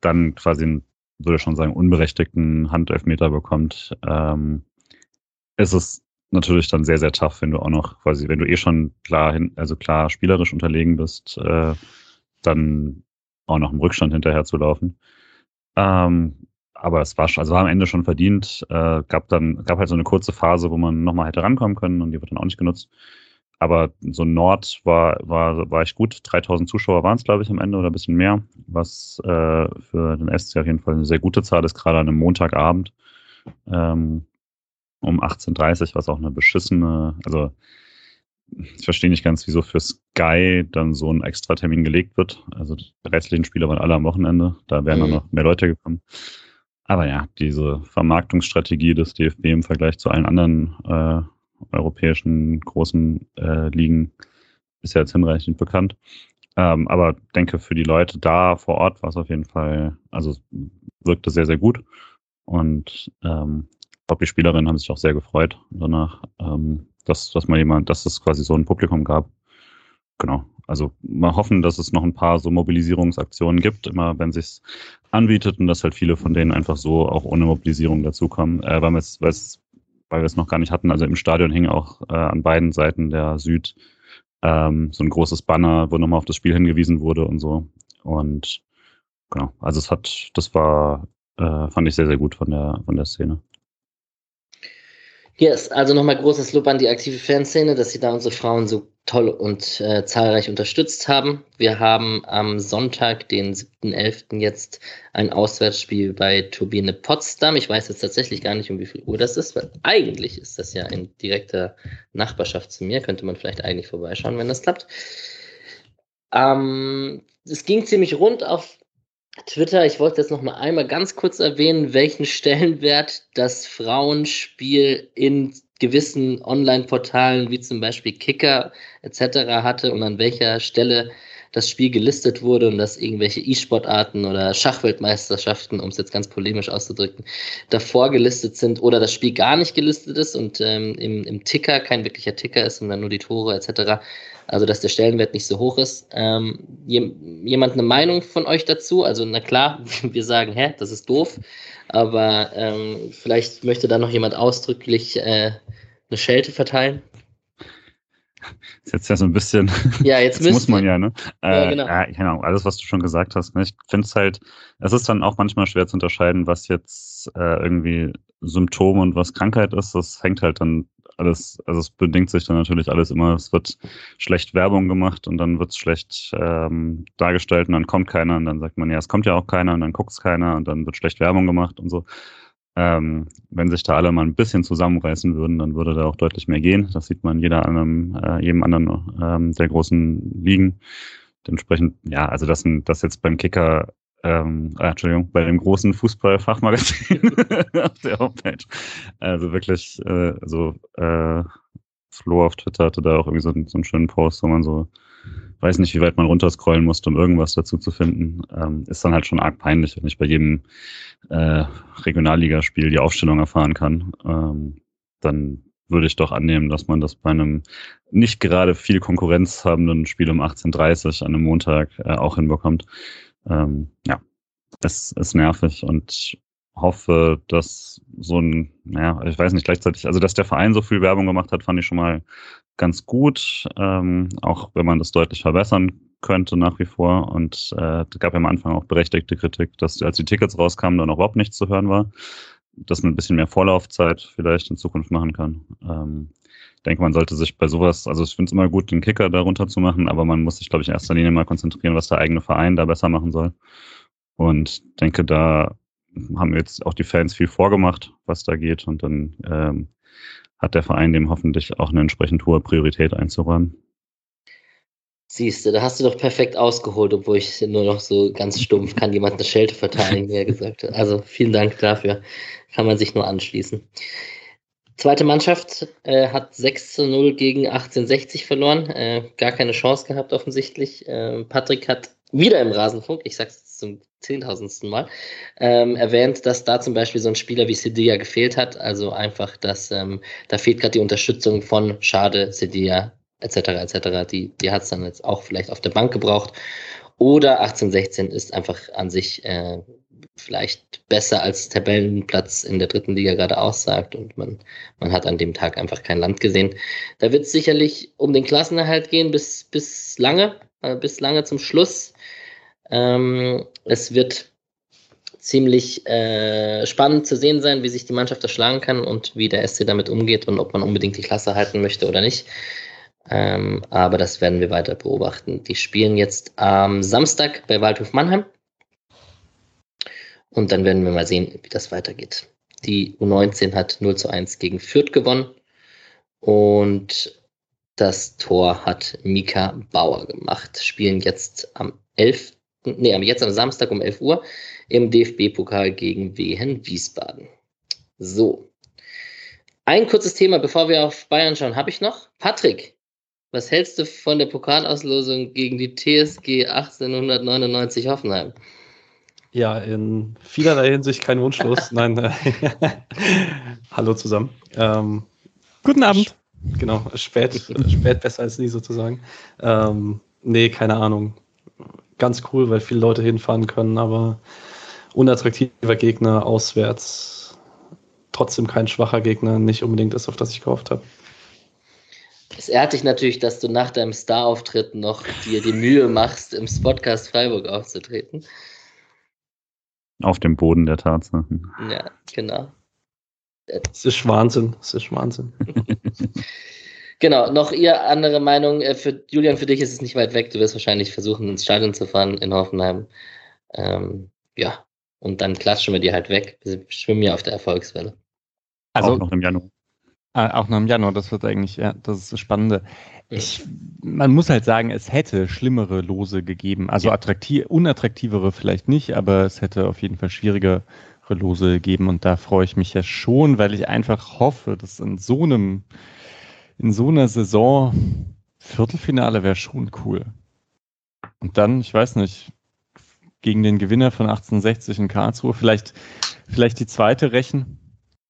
dann quasi, würde ich schon sagen, unberechtigten Handelfmeter bekommt, ähm, ist es natürlich dann sehr, sehr tough, wenn du auch noch quasi, wenn du eh schon klar, hin, also klar spielerisch unterlegen bist, äh, dann auch noch im Rückstand hinterher zu laufen. Ähm, aber es war, also war am Ende schon verdient. Äh, gab dann, gab halt so eine kurze Phase, wo man nochmal hätte rankommen können und die wird dann auch nicht genutzt. Aber so Nord war, war, war echt gut. 3000 Zuschauer waren es, glaube ich, am Ende oder ein bisschen mehr, was äh, für den SC auf jeden Fall eine sehr gute Zahl ist, gerade an einem Montagabend. Ähm, um 18.30 was auch eine beschissene, also ich verstehe nicht ganz, wieso für Sky dann so ein extra Termin gelegt wird. Also die restlichen Spiele waren alle am Wochenende. Da wären mhm. dann noch mehr Leute gekommen. Aber ja, diese Vermarktungsstrategie des DFB im Vergleich zu allen anderen äh, europäischen großen äh, Ligen ist ja jetzt hinreichend bekannt. Ähm, aber denke, für die Leute da vor Ort war es auf jeden Fall, also wirkte sehr, sehr gut. Und ähm, ich glaube, die Spielerinnen haben sich auch sehr gefreut danach, ähm, dass, dass mal jemand, dass es quasi so ein Publikum gab. Genau. Also mal hoffen, dass es noch ein paar so Mobilisierungsaktionen gibt, immer wenn sich's anbietet und dass halt viele von denen einfach so auch ohne Mobilisierung dazukommen, äh, weil, weil wir es noch gar nicht hatten. Also im Stadion hing auch äh, an beiden Seiten der Süd ähm, so ein großes Banner, wo nochmal auf das Spiel hingewiesen wurde und so. Und genau, also es hat, das war, äh, fand ich sehr, sehr gut von der, von der Szene. Yes, also nochmal großes Lob an die aktive Fanszene, dass sie da unsere Frauen so toll und äh, zahlreich unterstützt haben. Wir haben am Sonntag, den 7.11. jetzt ein Auswärtsspiel bei Turbine Potsdam. Ich weiß jetzt tatsächlich gar nicht, um wie viel Uhr das ist, weil eigentlich ist das ja in direkter Nachbarschaft zu mir. Könnte man vielleicht eigentlich vorbeischauen, wenn das klappt. Ähm, es ging ziemlich rund auf Twitter, ich wollte jetzt noch mal einmal ganz kurz erwähnen, welchen Stellenwert das Frauenspiel in gewissen Online-Portalen wie zum Beispiel Kicker etc. hatte und an welcher Stelle das Spiel gelistet wurde und dass irgendwelche E-Sportarten oder Schachweltmeisterschaften, um es jetzt ganz polemisch auszudrücken, davor gelistet sind oder das Spiel gar nicht gelistet ist und ähm, im, im Ticker kein wirklicher Ticker ist, sondern nur die Tore etc. Also dass der Stellenwert nicht so hoch ist. Ähm, jemand eine Meinung von euch dazu? Also na klar, wir sagen, hä, das ist doof, aber ähm, vielleicht möchte da noch jemand ausdrücklich äh, eine Schelte verteilen. Ist jetzt ja so ein bisschen. Ja, jetzt, jetzt muss man ja, ne? Ja, äh, genau. Ja, genau, alles, was du schon gesagt hast. Ne? Ich finde es halt, es ist dann auch manchmal schwer zu unterscheiden, was jetzt äh, irgendwie Symptom und was Krankheit ist. Das hängt halt dann alles, also es bedingt sich dann natürlich alles immer, es wird schlecht Werbung gemacht und dann wird es schlecht ähm, dargestellt und dann kommt keiner und dann sagt man, ja, es kommt ja auch keiner und dann guckt es keiner und dann wird schlecht Werbung gemacht und so. Ähm, wenn sich da alle mal ein bisschen zusammenreißen würden, dann würde da auch deutlich mehr gehen. Das sieht man jeder anderen, äh, jedem anderen ähm, der großen Ligen. Dementsprechend, ja, also das, das jetzt beim Kicker ähm, äh, Entschuldigung, bei dem großen Fußball-Fachmagazin auf der Homepage. Also wirklich, äh, so, äh, Flo auf Twitter hatte da auch irgendwie so, so einen schönen Post, wo man so, weiß nicht, wie weit man runterscrollen musste, um irgendwas dazu zu finden. Ähm, ist dann halt schon arg peinlich, wenn ich bei jedem äh, Regionalligaspiel die Aufstellung erfahren kann. Ähm, dann würde ich doch annehmen, dass man das bei einem nicht gerade viel Konkurrenz habenden Spiel um 18.30 Uhr an einem Montag äh, auch hinbekommt ähm, ja, es ist nervig und hoffe, dass so ein, ja, ich weiß nicht, gleichzeitig, also dass der Verein so viel Werbung gemacht hat, fand ich schon mal ganz gut, ähm, auch wenn man das deutlich verbessern könnte nach wie vor. Und äh, gab ja am Anfang auch berechtigte Kritik, dass als die Tickets rauskamen, dann auch überhaupt nichts zu hören war. Dass man ein bisschen mehr Vorlaufzeit vielleicht in Zukunft machen kann. Ähm, denke, man sollte sich bei sowas, also ich finde es immer gut, den Kicker darunter zu machen, aber man muss sich, glaube ich, in erster Linie mal konzentrieren, was der eigene Verein da besser machen soll. Und denke, da haben jetzt auch die Fans viel vorgemacht, was da geht. Und dann ähm, hat der Verein dem hoffentlich auch eine entsprechend hohe Priorität einzuräumen. Siehst du, da hast du doch perfekt ausgeholt, obwohl ich nur noch so ganz stumpf kann jemand eine Schelte verteidigen, wie er gesagt hat. Also vielen Dank dafür. Kann man sich nur anschließen. Zweite Mannschaft äh, hat 6 zu 0 gegen 1860 verloren. Äh, gar keine Chance gehabt, offensichtlich. Äh, Patrick hat wieder im Rasenfunk, ich sag's zum zehntausendsten Mal, ähm, erwähnt, dass da zum Beispiel so ein Spieler wie Sedilla gefehlt hat. Also einfach, dass ähm, da fehlt gerade die Unterstützung von Schade, Sedilla etc. etc. Die, die hat es dann jetzt auch vielleicht auf der Bank gebraucht. Oder 1816 ist einfach an sich äh, vielleicht besser als Tabellenplatz in der dritten Liga gerade aussagt und man, man hat an dem Tag einfach kein Land gesehen. Da wird es sicherlich um den Klassenerhalt gehen bis, bis lange, äh, bis lange zum Schluss. Ähm, es wird ziemlich äh, spannend zu sehen sein, wie sich die Mannschaft erschlagen kann und wie der SC damit umgeht und ob man unbedingt die Klasse halten möchte oder nicht. Ähm, aber das werden wir weiter beobachten. Die spielen jetzt am Samstag bei Waldhof Mannheim. Und dann werden wir mal sehen, wie das weitergeht. Die U19 hat 0 zu 1 gegen Fürth gewonnen. Und Das Tor hat Mika Bauer gemacht. Spielen jetzt am 11. Nee, jetzt am Samstag um 11 Uhr im DFB-Pokal gegen Wehen Wiesbaden. So. Ein kurzes Thema, bevor wir auf Bayern schauen, habe ich noch. Patrick, was hältst du von der Pokalauslosung gegen die TSG 1899 Hoffenheim? Ja, in vielerlei Hinsicht kein Wunschlos. Nein, äh, hallo zusammen. Ähm, Guten Abend. Genau, spät, spät besser als nie sozusagen. Ähm, nee, keine Ahnung. Ganz cool, weil viele Leute hinfahren können, aber unattraktiver Gegner auswärts. Trotzdem kein schwacher Gegner, nicht unbedingt das, auf das ich gehofft habe. Es ehrt dich natürlich, dass du nach deinem Star-Auftritt noch dir die Mühe machst, im Podcast Freiburg aufzutreten. Auf dem Boden der Tatsachen. Ja, genau. Es ist Wahnsinn. Es ist Wahnsinn. genau, noch ihr andere Meinung. Äh, für Julian, für dich ist es nicht weit weg. Du wirst wahrscheinlich versuchen, ins Stadion zu fahren in Hoffenheim. Ähm, ja, und dann klatschen wir die halt weg. Wir schwimmen ja auf der Erfolgswelle. Also auch noch im Januar. Äh, auch noch im Januar, das wird eigentlich, ja, das ist das Spannende. Ich, man muss halt sagen, es hätte schlimmere Lose gegeben. Also ja. attraktiv, unattraktivere vielleicht nicht, aber es hätte auf jeden Fall schwierigere Lose gegeben. Und da freue ich mich ja schon, weil ich einfach hoffe, dass in so einem, in so einer Saison Viertelfinale wäre schon cool. Und dann, ich weiß nicht, gegen den Gewinner von 1860 in Karlsruhe, vielleicht, vielleicht die zweite rächen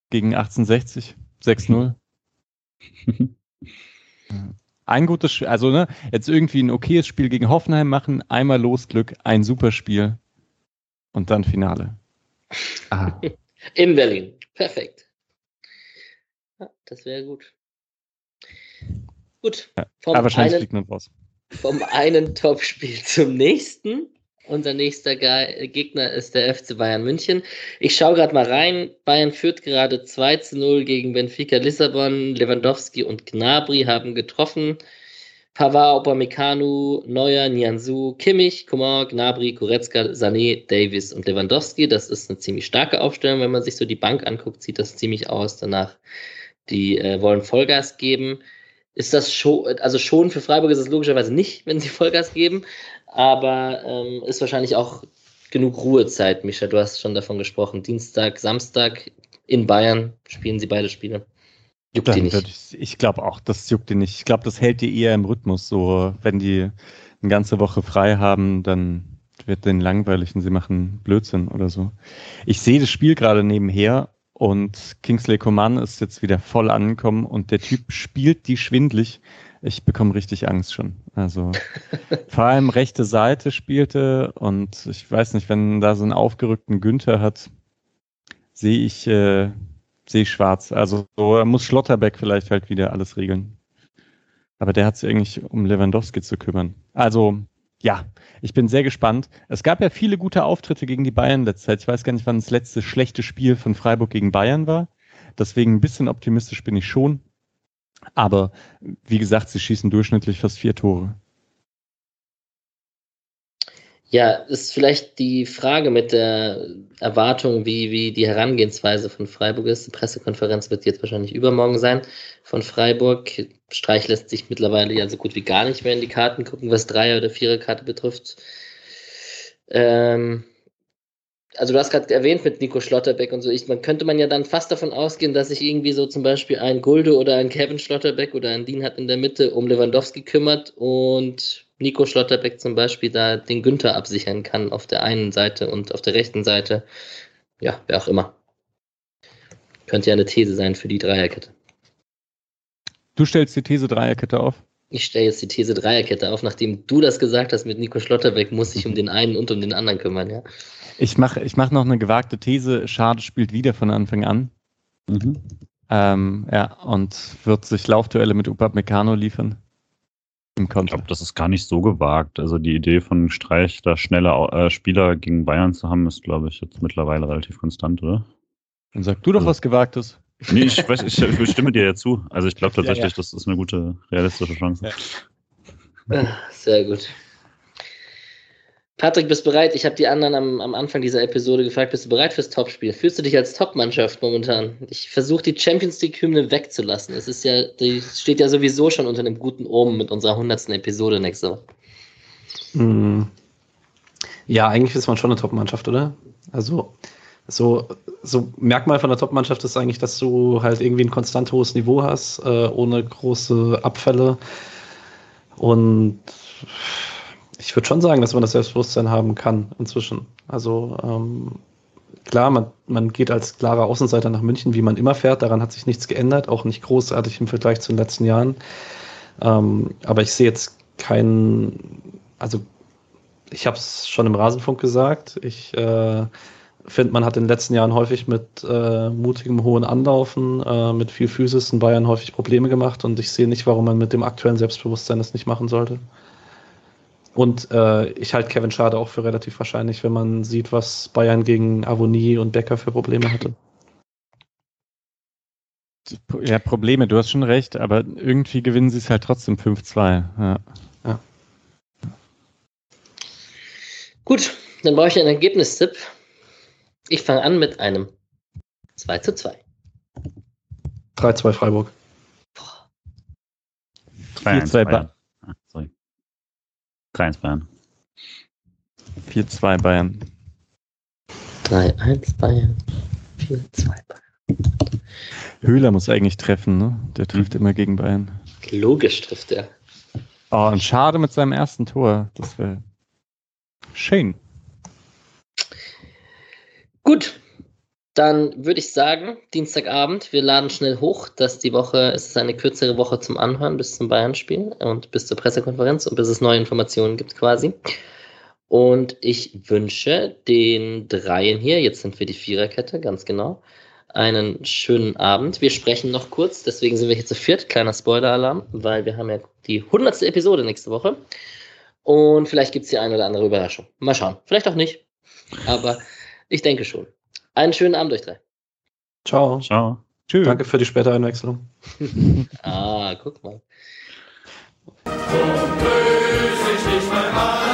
gegen 1860, 6-0. ein gutes Spiel, also ne, jetzt irgendwie ein okayes Spiel gegen Hoffenheim machen, einmal Losglück, ein super Spiel und dann Finale. Ah. In Berlin. Perfekt. Ja, das wäre gut. Gut. Vom, ja, wahrscheinlich einen, fliegt raus. vom einen Topspiel zum nächsten. Unser nächster Gegner ist der FC Bayern München. Ich schaue gerade mal rein. Bayern führt gerade 2 zu 0 gegen Benfica Lissabon. Lewandowski und Gnabry haben getroffen. Pavard, Upamecano, Neuer, Nianzu, Kimmich, Coman, Gnabry, Goretzka, Sané, Davis und Lewandowski. Das ist eine ziemlich starke Aufstellung. Wenn man sich so die Bank anguckt, sieht das ziemlich aus. Danach, die äh, wollen Vollgas geben. Ist das schon, also schon für Freiburg ist es logischerweise nicht, wenn sie Vollgas geben aber ähm, ist wahrscheinlich auch genug Ruhezeit, Micha. Du hast schon davon gesprochen. Dienstag, Samstag in Bayern spielen sie beide Spiele. Juckt die nicht. Ich, ich glaube auch, das juckt die nicht. Ich glaube, das hält die eher im Rhythmus. So, wenn die eine ganze Woche frei haben, dann wird den langweilig und sie machen Blödsinn oder so. Ich sehe das Spiel gerade nebenher und Kingsley Coman ist jetzt wieder voll angekommen und der Typ spielt die schwindlig. Ich bekomme richtig Angst schon. Also vor allem rechte Seite spielte und ich weiß nicht, wenn da so einen aufgerückten Günther hat, sehe ich, äh, sehe ich schwarz. Also so muss Schlotterbeck vielleicht halt wieder alles regeln. Aber der hat sich eigentlich um Lewandowski zu kümmern. Also ja, ich bin sehr gespannt. Es gab ja viele gute Auftritte gegen die Bayern letzte Zeit. Ich weiß gar nicht, wann das letzte schlechte Spiel von Freiburg gegen Bayern war. Deswegen ein bisschen optimistisch bin ich schon. Aber wie gesagt, sie schießen durchschnittlich fast vier Tore. Ja, ist vielleicht die Frage mit der Erwartung, wie, wie die Herangehensweise von Freiburg ist. Die Pressekonferenz wird jetzt wahrscheinlich übermorgen sein von Freiburg. Streich lässt sich mittlerweile ja so gut wie gar nicht mehr in die Karten gucken, was Dreier- oder Viererkarte betrifft. Ähm, also du hast gerade erwähnt mit Nico Schlotterbeck und so, ich, man könnte man ja dann fast davon ausgehen, dass sich irgendwie so zum Beispiel ein Gulde oder ein Kevin Schlotterbeck oder ein Dean hat in der Mitte um Lewandowski kümmert und Nico Schlotterbeck zum Beispiel da den Günther absichern kann auf der einen Seite und auf der rechten Seite. Ja, wer auch immer. Könnte ja eine These sein für die Dreierkette. Du stellst die These Dreierkette auf? Ich stelle jetzt die These Dreierkette auf. Nachdem du das gesagt hast mit Nico Schlotterbeck, muss ich um den einen und um den anderen kümmern, ja. Ich mache ich mach noch eine gewagte These. Schade spielt wieder von Anfang an. Mhm. Ähm, ja, und wird sich Laufduelle mit Upamecano liefern. Im ich glaube, das ist gar nicht so gewagt. Also die Idee von Streich, da schnelle äh, Spieler gegen Bayern zu haben, ist, glaube ich, jetzt mittlerweile relativ konstant, oder? Dann sag du doch also, was Gewagtes. Nee, ich, weiß, ich, ich stimme dir ja zu. Also ich glaube tatsächlich, ja, ja. das ist eine gute, realistische Chance. Ja. Sehr gut. Patrick, bist bereit? Ich habe die anderen am, am, Anfang dieser Episode gefragt, bist du bereit fürs Topspiel? Fühlst du dich als Topmannschaft momentan? Ich versuche die Champions League-Hymne wegzulassen. Es ist ja, die steht ja sowieso schon unter einem guten Omen mit unserer 100. Episode nächste Woche. Hm. Ja, eigentlich ist man schon eine Top-Mannschaft, oder? Also, so, so Merkmal von der Top-Mannschaft ist eigentlich, dass du halt irgendwie ein konstant hohes Niveau hast, äh, ohne große Abfälle. Und ich würde schon sagen, dass man das Selbstbewusstsein haben kann inzwischen. Also ähm, klar, man, man geht als klarer Außenseiter nach München, wie man immer fährt. Daran hat sich nichts geändert, auch nicht großartig im Vergleich zu den letzten Jahren. Ähm, aber ich sehe jetzt keinen, also ich habe es schon im Rasenfunk gesagt. Ich äh, finde, man hat in den letzten Jahren häufig mit äh, mutigem hohen Anlaufen, äh, mit viel Physis in Bayern häufig Probleme gemacht und ich sehe nicht, warum man mit dem aktuellen Selbstbewusstsein das nicht machen sollte. Und äh, ich halte Kevin Schade auch für relativ wahrscheinlich, wenn man sieht, was Bayern gegen Avonie und Becker für Probleme hatte. Ja, Probleme, du hast schon recht, aber irgendwie gewinnen sie es halt trotzdem 5-2. Ja. ja. Gut, dann brauche ich einen Ergebnistipp. Ich fange an mit einem 2 zu 2. 3-2 Freiburg. 4-2 Bayern. Ah, sorry. 3-1 Bayern. 4-2 Bayern. 3-1 Bayern. 4-2 Bayern. Höhler muss eigentlich treffen, ne? Der trifft mhm. immer gegen Bayern. Logisch trifft er. Oh, und schade mit seinem ersten Tor. Das wäre schön. Gut, dann würde ich sagen, Dienstagabend, wir laden schnell hoch, dass die Woche, es ist eine kürzere Woche zum Anhören bis zum Bayern-Spiel und bis zur Pressekonferenz und bis es neue Informationen gibt quasi. Und ich wünsche den Dreien hier, jetzt sind wir die Viererkette, ganz genau, einen schönen Abend. Wir sprechen noch kurz, deswegen sind wir hier zu viert, kleiner Spoiler-Alarm, weil wir haben ja die hundertste Episode nächste Woche. Und vielleicht gibt es die eine oder andere Überraschung. Mal schauen. Vielleicht auch nicht. Aber ich denke schon. Einen schönen Abend euch drei. Ciao. Ciao. Tschüss. Danke für die späte Einwechslung. ah, guck mal. So böse ich nicht mehr